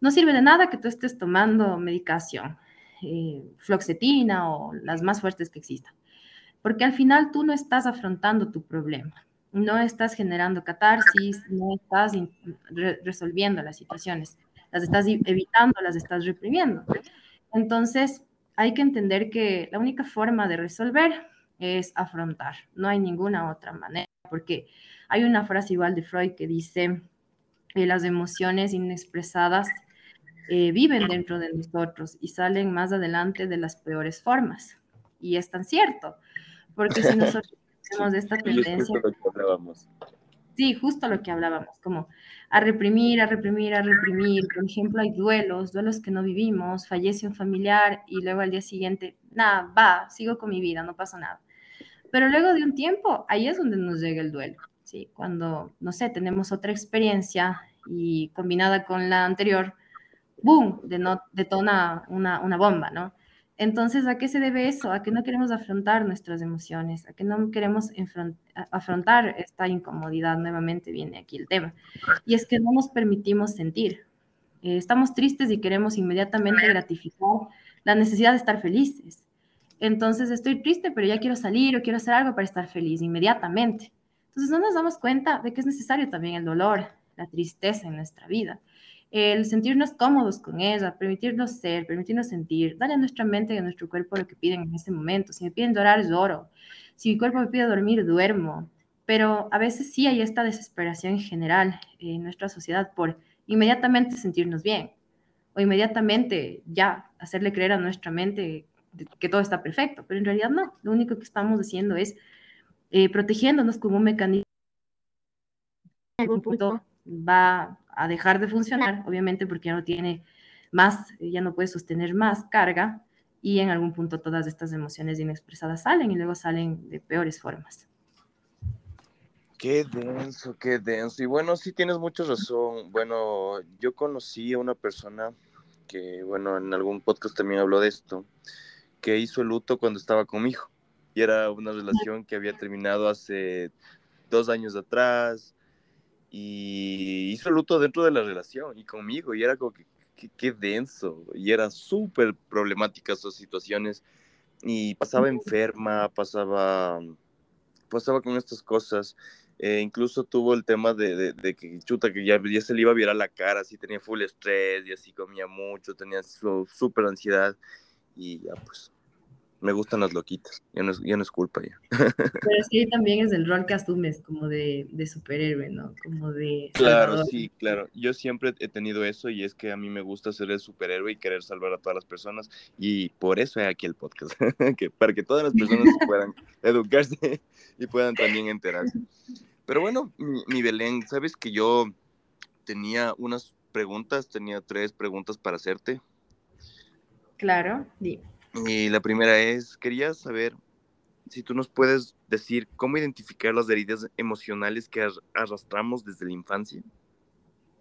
no sirve de nada que tú estés tomando medicación, eh, floxetina o las más fuertes que existan, porque al final tú no estás afrontando tu problema, no estás generando catarsis, no estás resolviendo las situaciones, las estás evitando, las estás reprimiendo. Entonces, hay que entender que la única forma de resolver es afrontar, no hay ninguna otra manera, porque hay una frase igual de Freud que dice, que las emociones inexpresadas eh, viven dentro de nosotros y salen más adelante de las peores formas. Y es tan cierto, porque si nosotros tenemos esta tendencia... Sí, justo lo que hablábamos, como a reprimir, a reprimir, a reprimir. Por ejemplo, hay duelos, duelos que no vivimos, fallece un familiar y luego al día siguiente, nada, va, sigo con mi vida, no pasa nada. Pero luego de un tiempo, ahí es donde nos llega el duelo, ¿sí? Cuando, no sé, tenemos otra experiencia y combinada con la anterior, ¡boom!, de no, detona una, una bomba, ¿no? Entonces, ¿a qué se debe eso? A que no queremos afrontar nuestras emociones, a que no queremos afrontar esta incomodidad. Nuevamente viene aquí el tema. Y es que no nos permitimos sentir. Eh, estamos tristes y queremos inmediatamente gratificar la necesidad de estar felices. Entonces, estoy triste, pero ya quiero salir o quiero hacer algo para estar feliz inmediatamente. Entonces, no nos damos cuenta de que es necesario también el dolor, la tristeza en nuestra vida el sentirnos cómodos con ella, permitirnos ser, permitirnos sentir, darle a nuestra mente y a nuestro cuerpo lo que piden en ese momento. Si me piden llorar, lloro. Si mi cuerpo me pide dormir, duermo. Pero a veces sí hay esta desesperación en general en nuestra sociedad por inmediatamente sentirnos bien o inmediatamente ya hacerle creer a nuestra mente que todo está perfecto, pero en realidad no. Lo único que estamos haciendo es eh, protegiéndonos como un mecanismo. En algún punto va a dejar de funcionar, obviamente porque ya no tiene más, ya no puede sostener más carga y en algún punto todas estas emociones inexpresadas salen y luego salen de peores formas. Qué denso, qué denso. Y bueno, sí tienes mucha razón. Bueno, yo conocí a una persona que, bueno, en algún podcast también habló de esto, que hizo el luto cuando estaba conmigo. Y era una relación que había terminado hace dos años atrás y hizo luto dentro de la relación y conmigo y era como que qué denso y era súper problemática sus situaciones y pasaba enferma, pasaba, pasaba con estas cosas. Eh, incluso tuvo el tema de, de, que chuta, que ya, ya, se le iba a virar la cara, así tenía full estrés y así comía mucho, tenía súper ansiedad y ya pues me gustan las loquitas, ya no es, ya no es culpa ya. Pero es que también es el rol que asumes como de, de superhéroe, ¿no? Como de... Claro, sí, claro. Yo siempre he tenido eso y es que a mí me gusta ser el superhéroe y querer salvar a todas las personas y por eso hay aquí el podcast, que, para que todas las personas puedan educarse y puedan también enterarse. Pero bueno, mi, mi Belén, sabes que yo tenía unas preguntas, tenía tres preguntas para hacerte. Claro, dime. Y la primera es, quería saber si tú nos puedes decir cómo identificar las heridas emocionales que arrastramos desde la infancia.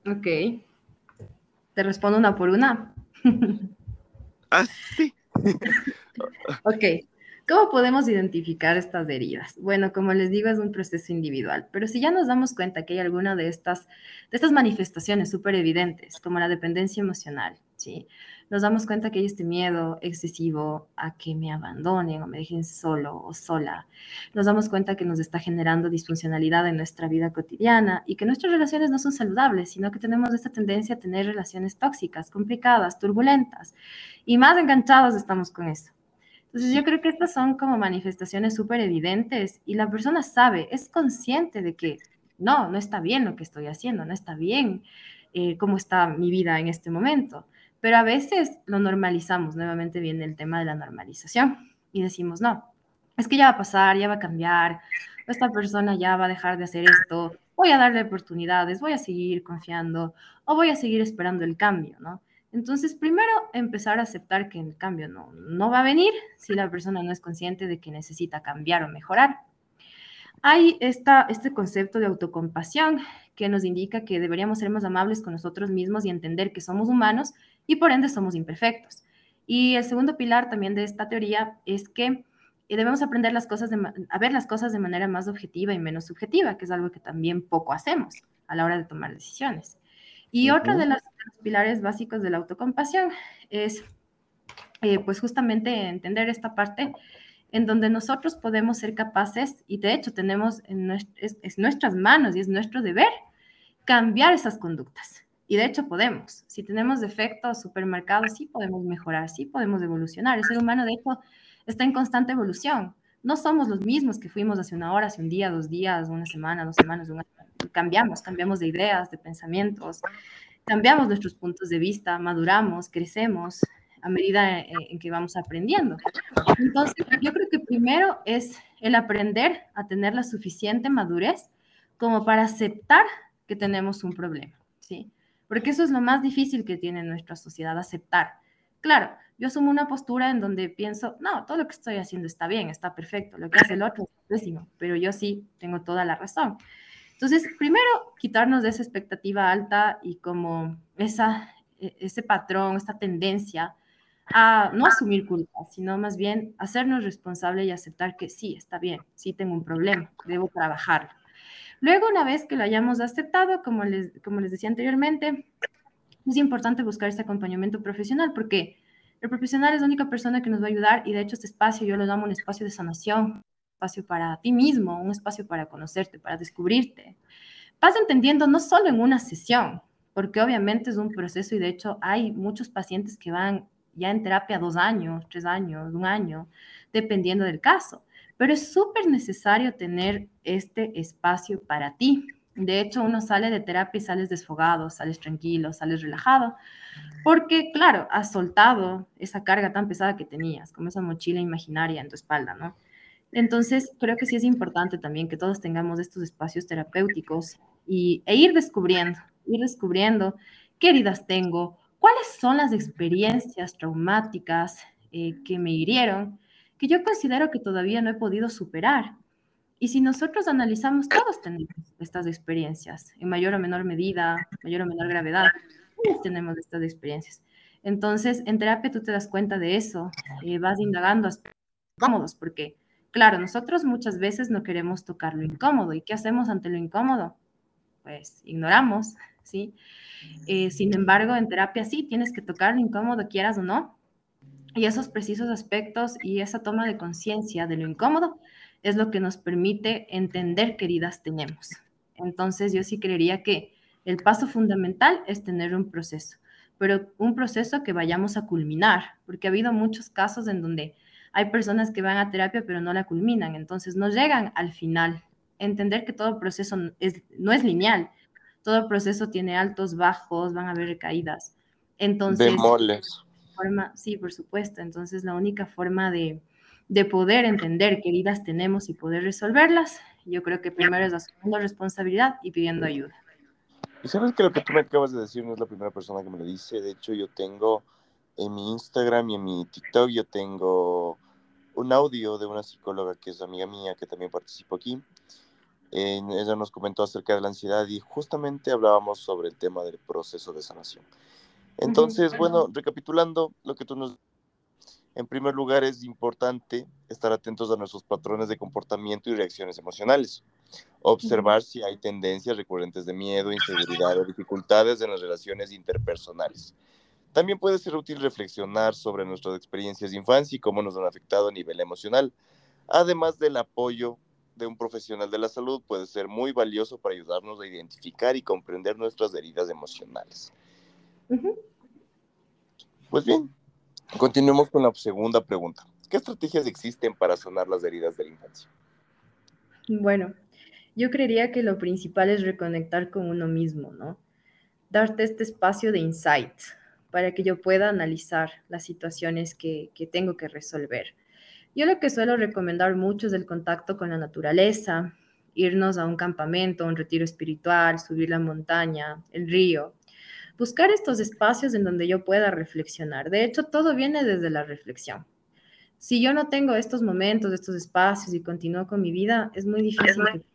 Ok. Te respondo una por una. ah, sí. ok. ¿Cómo podemos identificar estas heridas? Bueno, como les digo, es un proceso individual, pero si ya nos damos cuenta que hay alguna de estas, de estas manifestaciones súper evidentes, como la dependencia emocional, ¿sí? Nos damos cuenta que hay este miedo excesivo a que me abandonen o me dejen solo o sola. Nos damos cuenta que nos está generando disfuncionalidad en nuestra vida cotidiana y que nuestras relaciones no son saludables, sino que tenemos esta tendencia a tener relaciones tóxicas, complicadas, turbulentas y más enganchados estamos con eso. Entonces yo creo que estas son como manifestaciones súper evidentes y la persona sabe, es consciente de que no, no está bien lo que estoy haciendo, no está bien eh, cómo está mi vida en este momento. Pero a veces lo normalizamos, nuevamente viene el tema de la normalización y decimos, no, es que ya va a pasar, ya va a cambiar, esta persona ya va a dejar de hacer esto, voy a darle oportunidades, voy a seguir confiando o voy a seguir esperando el cambio, ¿no? Entonces, primero, empezar a aceptar que el cambio no, no va a venir si la persona no es consciente de que necesita cambiar o mejorar. Hay esta, este concepto de autocompasión que nos indica que deberíamos ser más amables con nosotros mismos y entender que somos humanos y por ende somos imperfectos. Y el segundo pilar también de esta teoría es que eh, debemos aprender las cosas a ver las cosas de manera más objetiva y menos subjetiva, que es algo que también poco hacemos a la hora de tomar decisiones. Y otro de, los pilares básicos de la autocompasión es, eh, pues justamente entender esta parte en donde nosotros podemos ser capaces, y de hecho tenemos en es nuestras manos y es nuestro deber, cambiar esas conductas. Y de hecho podemos. Si tenemos defectos supermercados, sí podemos mejorar, sí podemos evolucionar. El ser humano, de hecho, está en constante evolución. No somos los mismos que fuimos hace una hora, hace un día, dos días, una semana, dos semanas, un año. Cambiamos, cambiamos de ideas, de pensamientos, cambiamos nuestros puntos de vista, maduramos, crecemos, a medida en que vamos aprendiendo. Entonces, yo creo que primero es el aprender a tener la suficiente madurez como para aceptar que tenemos un problema, ¿sí? Porque eso es lo más difícil que tiene nuestra sociedad, aceptar. Claro, yo asumo una postura en donde pienso, no, todo lo que estoy haciendo está bien, está perfecto, lo que hace el otro es pésimo, pero yo sí tengo toda la razón. Entonces, primero, quitarnos de esa expectativa alta y como esa, e, ese patrón, esta tendencia a no asumir culpa, sino más bien hacernos responsable y aceptar que sí, está bien, sí tengo un problema, debo trabajarlo. Luego, una vez que lo hayamos aceptado, como les, como les decía anteriormente, es importante buscar este acompañamiento profesional porque el profesional es la única persona que nos va a ayudar y de hecho este espacio yo lo llamo un espacio de sanación, un espacio para ti mismo, un espacio para conocerte, para descubrirte. Vas entendiendo no solo en una sesión, porque obviamente es un proceso y de hecho hay muchos pacientes que van ya en terapia dos años, tres años, un año, dependiendo del caso. Pero es súper necesario tener este espacio para ti. De hecho, uno sale de terapia y sales desfogado, sales tranquilo, sales relajado, porque, claro, has soltado esa carga tan pesada que tenías, como esa mochila imaginaria en tu espalda, ¿no? Entonces, creo que sí es importante también que todos tengamos estos espacios terapéuticos y, e ir descubriendo, ir descubriendo qué heridas tengo, cuáles son las experiencias traumáticas eh, que me hirieron, que yo considero que todavía no he podido superar. Y si nosotros analizamos, todos tenemos estas experiencias, en mayor o menor medida, mayor o menor gravedad tenemos estas experiencias. Entonces, en terapia tú te das cuenta de eso, eh, vas indagando cómodos, porque, claro, nosotros muchas veces no queremos tocar lo incómodo. ¿Y qué hacemos ante lo incómodo? Pues ignoramos, ¿sí? Eh, sin embargo, en terapia sí, tienes que tocar lo incómodo, quieras o no. Y esos precisos aspectos y esa toma de conciencia de lo incómodo es lo que nos permite entender qué heridas tenemos. Entonces, yo sí creería que el paso fundamental es tener un proceso, pero un proceso que vayamos a culminar, porque ha habido muchos casos en donde hay personas que van a terapia pero no la culminan, entonces no llegan al final. Entender que todo proceso es, no es lineal, todo proceso tiene altos, bajos, van a haber recaídas. Entonces, Bemoles. Forma, sí, por supuesto. Entonces, la única forma de, de poder entender qué heridas tenemos y poder resolverlas, yo creo que primero es asumiendo responsabilidad y pidiendo ayuda. Y sabes que lo que tú me acabas de decir no es la primera persona que me lo dice. De hecho, yo tengo en mi Instagram y en mi TikTok, yo tengo un audio de una psicóloga que es amiga mía, que también participo aquí. Ella nos comentó acerca de la ansiedad y justamente hablábamos sobre el tema del proceso de sanación. Entonces, bueno, recapitulando lo que tú nos en primer lugar, es importante estar atentos a nuestros patrones de comportamiento y reacciones emocionales. Observar si hay tendencias recurrentes de miedo, inseguridad o dificultades en las relaciones interpersonales. También puede ser útil reflexionar sobre nuestras experiencias de infancia y cómo nos han afectado a nivel emocional. Además del apoyo de un profesional de la salud, puede ser muy valioso para ayudarnos a identificar y comprender nuestras heridas emocionales. Pues bien, Continuemos con la segunda pregunta. ¿Qué estrategias existen para sanar las heridas de la infancia? Bueno, yo creería que lo principal es reconectar con uno mismo, ¿no? Darte este espacio de insight para que yo pueda analizar las situaciones que, que tengo que resolver. Yo lo que suelo recomendar mucho es el contacto con la naturaleza, irnos a un campamento, un retiro espiritual, subir la montaña, el río, buscar estos espacios en donde yo pueda reflexionar. De hecho, todo viene desde la reflexión. Si yo no tengo estos momentos, estos espacios y continúo con mi vida, es muy difícil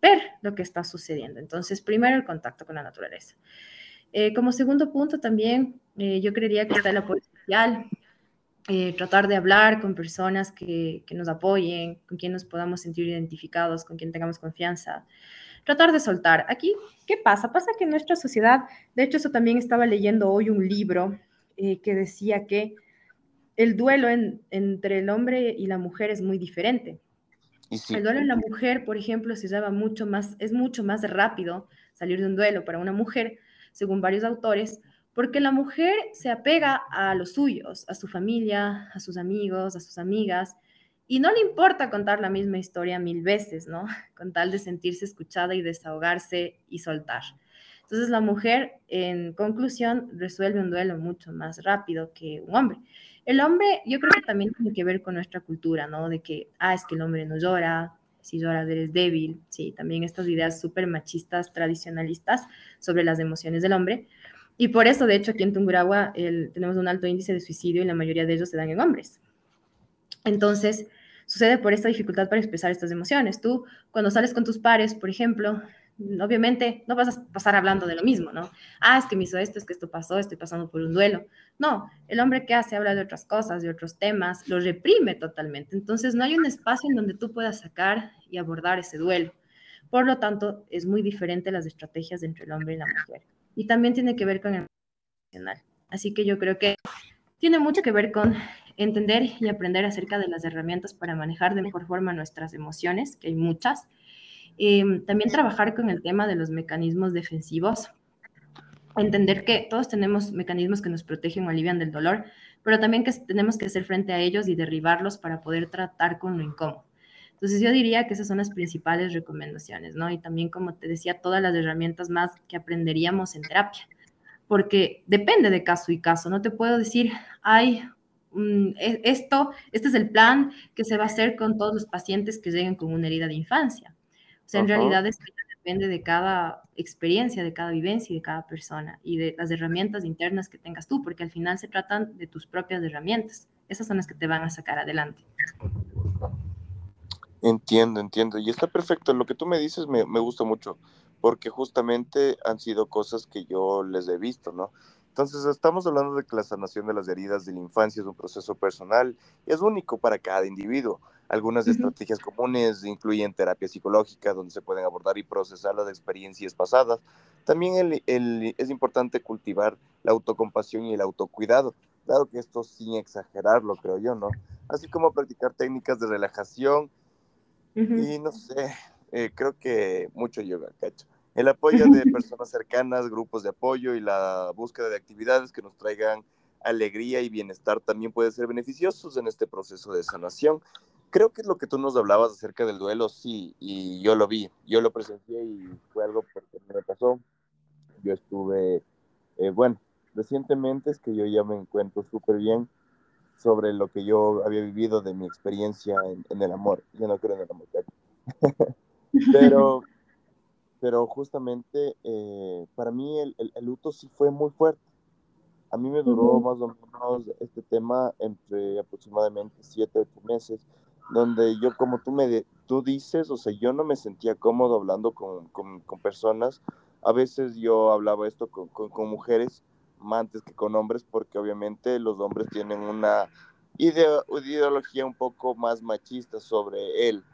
ver lo que está sucediendo. Entonces, primero el contacto con la naturaleza. Eh, como segundo punto también, eh, yo creería que está el apoyo social, eh, tratar de hablar con personas que, que, nos apoyen, con quien nos podamos sentir identificados, con quien tengamos confianza tratar de soltar. Aquí, ¿qué pasa? Pasa que en nuestra sociedad, de hecho eso también estaba leyendo hoy un libro eh, que decía que el duelo entre el hombre y la mujer es muy diferente. El duelo en la mujer, por ejemplo, se lleva mucho más, es mucho más rápido salir de un duelo para una mujer, según varios autores, porque la mujer se apega a los suyos, a su familia, a sus amigos, a sus amigas, y no le importa contar la misma historia mil veces, ¿no? Con tal de sentirse escuchada y desahogarse y soltar. Entonces la mujer, en conclusión, resuelve un duelo mucho más rápido que un hombre. El hombre, yo creo que también tiene que ver con nuestra cultura, ¿no? De que, ah, es que el hombre no llora, si lloras eres débil, sí, también estas ideas súper machistas, tradicionalistas sobre las emociones del hombre. Y por eso, de hecho, aquí en Tungurahua tenemos un alto índice de suicidio y la mayoría de ellos se dan en hombres. Entonces, sucede por esta dificultad para expresar estas emociones. Tú, cuando sales con tus pares, por ejemplo, obviamente no vas a pasar hablando de lo mismo, ¿no? Ah, es que me hizo esto, es que esto pasó, estoy pasando por un duelo. No, el hombre que hace habla de otras cosas, de otros temas, lo reprime totalmente. Entonces, no hay un espacio en donde tú puedas sacar y abordar ese duelo. Por lo tanto, es muy diferente las estrategias entre el hombre y la mujer y también tiene que ver con el emocional. Así que yo creo que tiene mucho que ver con entender y aprender acerca de las herramientas para manejar de mejor forma nuestras emociones, que hay muchas. Em, también trabajar con el tema de los mecanismos defensivos, entender que todos tenemos mecanismos que nos protegen o alivian del dolor, pero también que tenemos que hacer frente a ellos y derribarlos para poder tratar con lo incómodo. Entonces yo diría que esas son las principales recomendaciones, ¿no? Y también, como te decía, todas las herramientas más que aprenderíamos en terapia, porque depende de caso y caso, no te puedo decir, ay, e, esto, este es el plan que se va a hacer con todos los pacientes que lleguen con una herida de infancia. O sea, en realidad es depende de cada experiencia, de cada vivencia y de cada persona y de las herramientas internas que tengas tú, porque al final se tratan de tus propias herramientas. Esas son las que te van a sacar adelante. Entiendo, entiendo. Y está perfecto. Lo que tú me dices me, me, gusta mucho, porque justamente han sido cosas que yo les he visto, ¿no? Entonces, estamos hablando de que la sanación de las heridas de la infancia es un proceso personal y es único para cada individuo. Algunas estrategias comunes incluyen terapia psicológica, donde se pueden abordar y procesar las experiencias pasadas. También el, el, es importante cultivar la autocompasión y el autocuidado. Claro que esto sin exagerarlo, creo yo, ¿no? Así como practicar técnicas de relajación y no sé, eh, creo que mucho yoga, cacho. El apoyo de personas cercanas, grupos de apoyo y la búsqueda de actividades que nos traigan alegría y bienestar también puede ser beneficiosos en este proceso de sanación. Creo que es lo que tú nos hablabas acerca del duelo, sí, y yo lo vi, yo lo presencié y fue algo que me pasó. Yo estuve, eh, bueno, recientemente es que yo ya me encuentro súper bien, sobre lo que yo había vivido de mi experiencia en, el amor. Yo no creo en el amor, pero, pero justamente eh, para mí el, el, luto sí fue muy fuerte. A mí me duró más o menos este tema entre aproximadamente siete, ocho meses, donde yo, como tú, me, tú dices, o sea, yo no me sentía cómodo hablando con, con, con personas. A veces yo hablaba esto con, con mujeres antes que con hombres, porque obviamente los hombres tienen una ideología un poco más machista sobre él.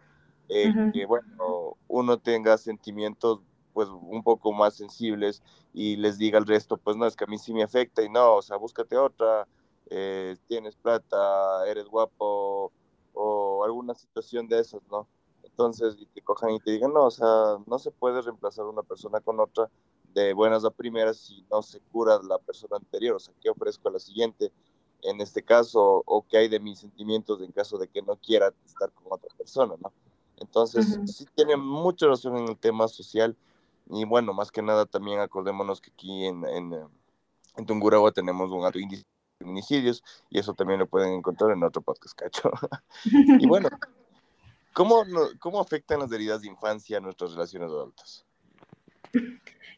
Eh, que bueno, uno tenga sentimientos pues un poco más sensibles y les diga al resto, pues no, es que a mí sí me afecta y no, o sea, búscate otra, eh, tienes plata, eres guapo o alguna situación de esas, ¿no? Entonces, y te cojan y te digan, no, o sea, no se puede reemplazar una persona con otra de buenas a primeras si no se cura la persona anterior, o sea, ¿qué ofrezco a la siguiente en este caso o qué hay de mis sentimientos en caso de que no quiera estar con otra persona, ¿no? Entonces, sí tiene mucha razón en el tema social y bueno, más que nada también acordémonos que aquí en, en, en Tungurahua tenemos un alto índice de feminicidios y eso también lo pueden encontrar en otro podcast, cacho. y bueno, ¿cómo, ¿cómo afectan las heridas de infancia a nuestras relaciones adultas?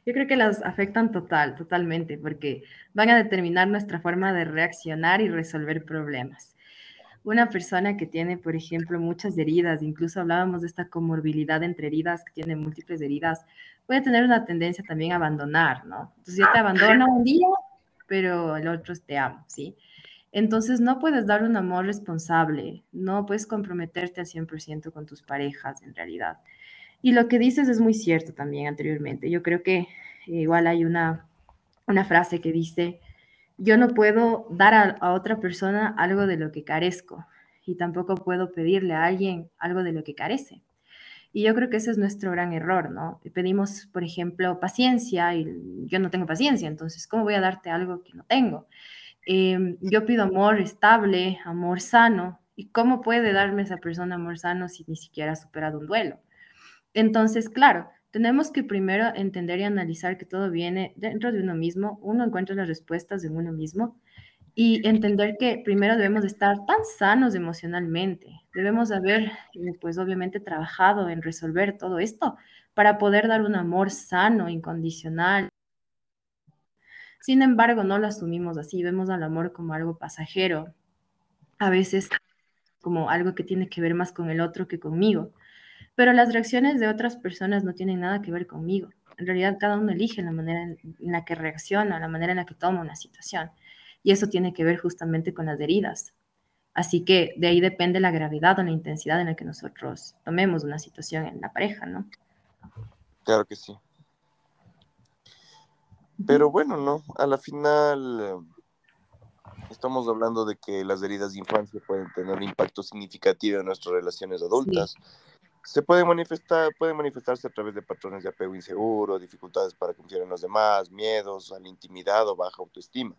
Yo creo que las afectan total, totalmente, porque van a determinar nuestra forma de reaccionar y resolver problemas. Una persona que tiene, por ejemplo, muchas heridas, incluso hablábamos de esta comorbilidad entre heridas, que tiene múltiples heridas, puede tener una tendencia también a abandonar, ¿no? Entonces yo te abandono un día, pero el otro te amo, ¿sí? Entonces no puedes dar un amor responsable, no puedes comprometerte al 100% con tus parejas en realidad. Y lo que dices es muy cierto también anteriormente. Yo creo que igual hay una, una frase que dice, yo no puedo dar a, otra persona algo de lo que carezco y tampoco puedo pedirle a alguien algo de lo que carece. Y yo creo que ese es nuestro gran error, ¿no? Pedimos, por ejemplo, paciencia y yo no tengo paciencia, entonces, ¿cómo voy a darte algo que no tengo? Eh, yo pido amor estable, amor sano, ¿y cómo puede darme esa persona amor sano si ni siquiera ha superado un duelo? Entonces, claro, tenemos que primero entender y analizar que todo viene dentro de uno mismo, uno encuentra las respuestas en uno mismo y entender que primero debemos estar tan sanos emocionalmente, debemos haber, eh, pues obviamente, trabajado en resolver todo esto para poder dar un amor sano, incondicional. Sin embargo, no lo asumimos así, vemos al amor como algo pasajero, a veces como algo que tiene que ver más con el otro que conmigo. Pero las reacciones de otras personas no tienen nada que ver conmigo. En realidad, cada uno elige la manera en la que reacciona, la manera en la que toma una situación. Y eso tiene que ver justamente con las heridas. Así que de ahí depende la gravedad o la intensidad en la que nosotros tomemos una situación en la pareja, ¿no? Claro que sí. Pero bueno, ¿no? A la final eh, estamos hablando de que las heridas de infancia pueden tener un impacto significativo en nuestras relaciones adultas se puede manifestar, puede manifestarse a través de patrones de apego inseguro, dificultades para confiar en los demás, miedos a la intimidad o baja autoestima.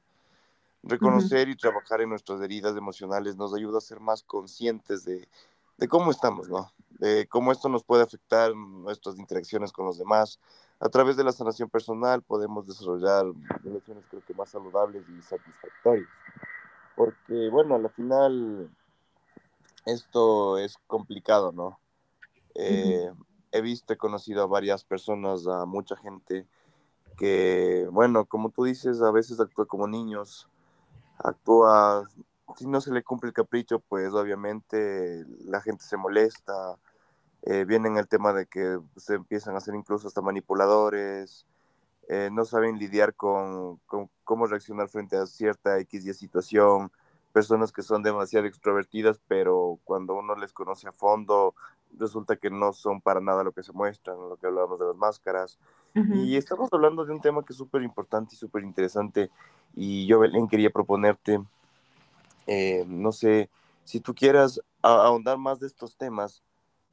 Reconocer y trabajar en nuestras heridas emocionales nos ayuda a ser más conscientes de, de cómo estamos, ¿no? De cómo esto nos puede afectar nuestras interacciones con los demás. A través de la sanación personal podemos desarrollar relaciones creo que más saludables y satisfactorias. Porque, bueno, al final esto es complicado, ¿no? Eh, he visto, he conocido a varias personas, a mucha gente que, bueno, como tú dices, a veces actúa como niños, actúa, si no se le cumple el capricho, pues obviamente la gente se molesta, eh, viene el tema de que se empiezan a ser incluso hasta manipuladores, eh, no saben lidiar con, cómo reaccionar frente a cierta X y situación, personas que son demasiado extrovertidas, pero cuando uno les conoce a fondo, resulta que no son para nada lo que se muestran, lo que hablamos de las máscaras. Y estamos hablando de un tema que es súper importante y súper interesante. Y yo, Belén, quería proponerte, eh, no sé, si tú quieras ahondar más de estos temas,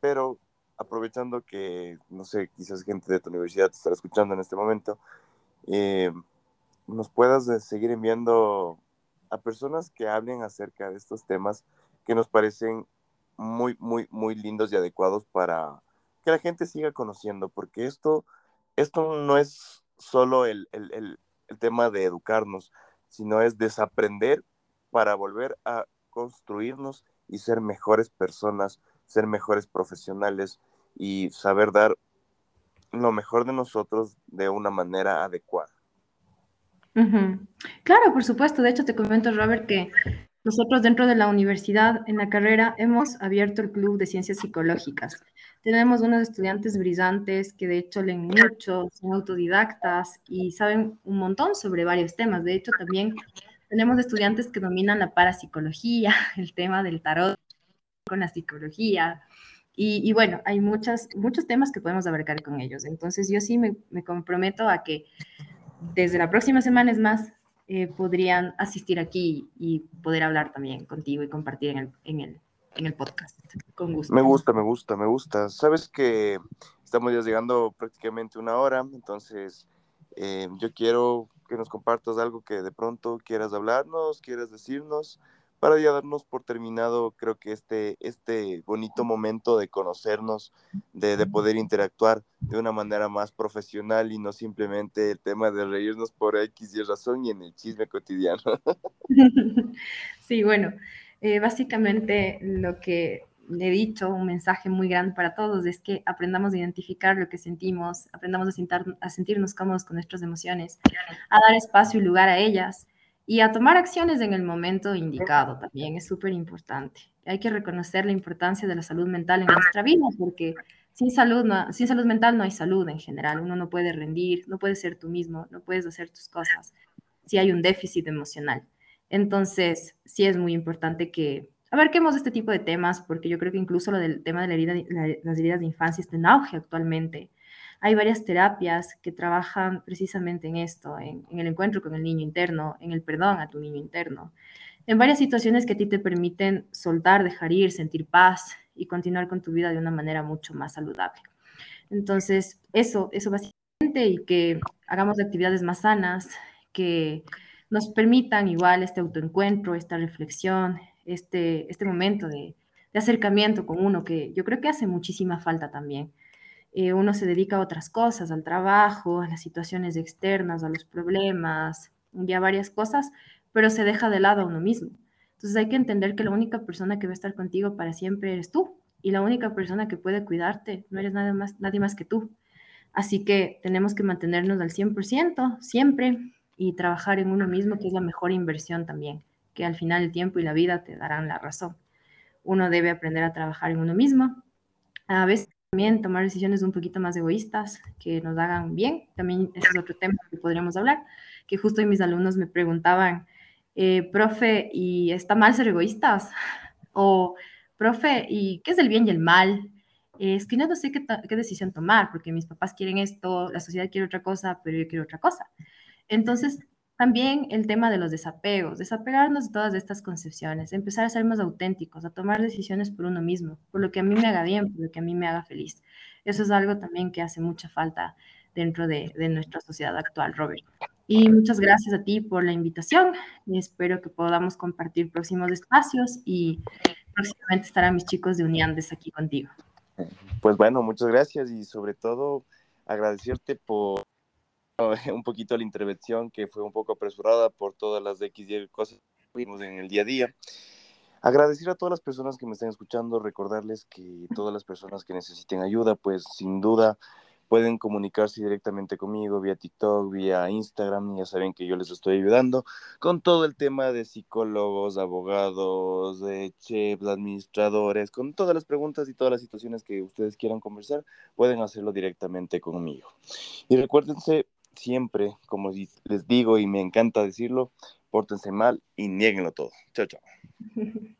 pero aprovechando que, no sé, quizás gente de tu universidad te estará escuchando en este momento, eh, nos puedas seguir enviando a personas que hablen acerca de estos temas que nos parecen muy, muy, muy lindos y adecuados para que la gente siga conociendo, porque esto, esto no es solo el, el, el, tema de educarnos, sino es desaprender para volver a construirnos y ser mejores personas, ser mejores profesionales y saber dar lo mejor de nosotros de una manera adecuada. Claro, por supuesto. De hecho, te comento, Robert, que nosotros dentro de la universidad, en la carrera, hemos abierto el Club de Ciencias Psicológicas. Tenemos unos estudiantes brillantes que de hecho leen mucho, son autodidactas y saben un montón sobre varios temas. De hecho, también tenemos estudiantes que dominan la parapsicología, el tema del tarot con la psicología. Y, bueno, hay muchas, muchos temas que podemos abarcar con ellos. Entonces, yo sí me, me comprometo a que desde la próxima semana es más, eh, podrían asistir aquí y poder hablar también contigo y compartir en el, en el, en el podcast. Con gusto. Me gusta, me gusta, me gusta. Sabes que estamos ya llegando prácticamente una hora, entonces eh, yo quiero que nos compartas algo que de pronto quieras hablarnos, quieras decirnos para ya darnos por terminado, creo que este, este bonito momento de conocernos, de, de, poder interactuar de una manera más profesional y no simplemente el tema de reírnos por X y razón y en el chisme cotidiano. Sí, bueno, eh, básicamente lo que he dicho, un mensaje muy grande para todos, es que aprendamos a identificar lo que sentimos, aprendamos a, a sentirnos cómodos con nuestras emociones, a dar espacio y lugar a ellas y a tomar acciones en el momento indicado también es súper importante. Hay que reconocer la importancia de la salud mental en nuestra vida porque sin salud, sin salud mental no hay salud en general. Uno no puede rendir, no puedes ser tú mismo, no puedes hacer tus cosas si hay un déficit emocional. Entonces, sí es muy importante que abarquemos este tipo de temas porque yo creo que incluso lo del tema de la herida, las heridas de infancia está en auge actualmente hay varias terapias que trabajan precisamente en esto, en, el encuentro con el niño interno, en el perdón a tu niño interno, en varias situaciones que a ti te permiten soltar, dejar ir, sentir paz y continuar con tu vida de una manera mucho más saludable. Entonces, eso, eso básicamente, y que hagamos actividades más sanas, que nos permitan igual este autoencuentro, esta reflexión, este, este momento de, de acercamiento con uno, que yo creo que hace muchísima falta también. Eh, uno se dedica a otras cosas, al trabajo, a las situaciones externas, a los problemas, y a varias cosas, pero se deja de lado a uno mismo. Entonces hay que entender que la única persona que va a estar contigo para siempre eres tú y la única persona que puede cuidarte no eres nada más, nadie más que tú. Así que tenemos que mantenernos al 100% siempre y trabajar en uno mismo, que es la mejor inversión también, que al final el tiempo y la vida te darán la razón. Uno debe aprender a trabajar en uno mismo. A veces también tomar decisiones un poquito más egoístas que nos hagan bien. También ese es otro tema que podríamos hablar, que justo hoy mis alumnos me preguntaban, eh, profe, ¿y está mal ser egoístas? O, profe, ¿y qué es el bien y el mal? es que no sé qué, qué, decisión tomar, porque mis papás quieren esto, la sociedad quiere otra cosa, pero yo quiero otra cosa. Entonces, también el tema de los desapegos, desapegarnos de todas estas concepciones, empezar a ser más auténticos, a tomar decisiones por uno mismo, por lo que a mí me haga bien, por lo que a mí me haga feliz. Eso es algo también que hace mucha falta dentro de, de nuestra sociedad actual, Robert. Y muchas gracias a ti por la invitación y espero que podamos compartir próximos espacios y próximamente estarán mis chicos de Uniandes aquí contigo. Pues bueno, muchas gracias y sobre todo agradecerte por un poquito la intervención que fue un poco apresurada por todas las X y cosas que vimos en el día a día. Agradecer a todas las personas que me están escuchando, recordarles que todas las personas que necesiten ayuda, pues sin duda pueden comunicarse directamente conmigo vía TikTok, vía Instagram, ya saben que yo les estoy ayudando con todo el tema de psicólogos, abogados, de chefs, administradores, con todas las preguntas y todas las situaciones que ustedes quieran conversar, pueden hacerlo directamente conmigo. Y recuérdense siempre, como les digo y me encanta decirlo, pórtense mal y nieguenlo todo. Chao, chao.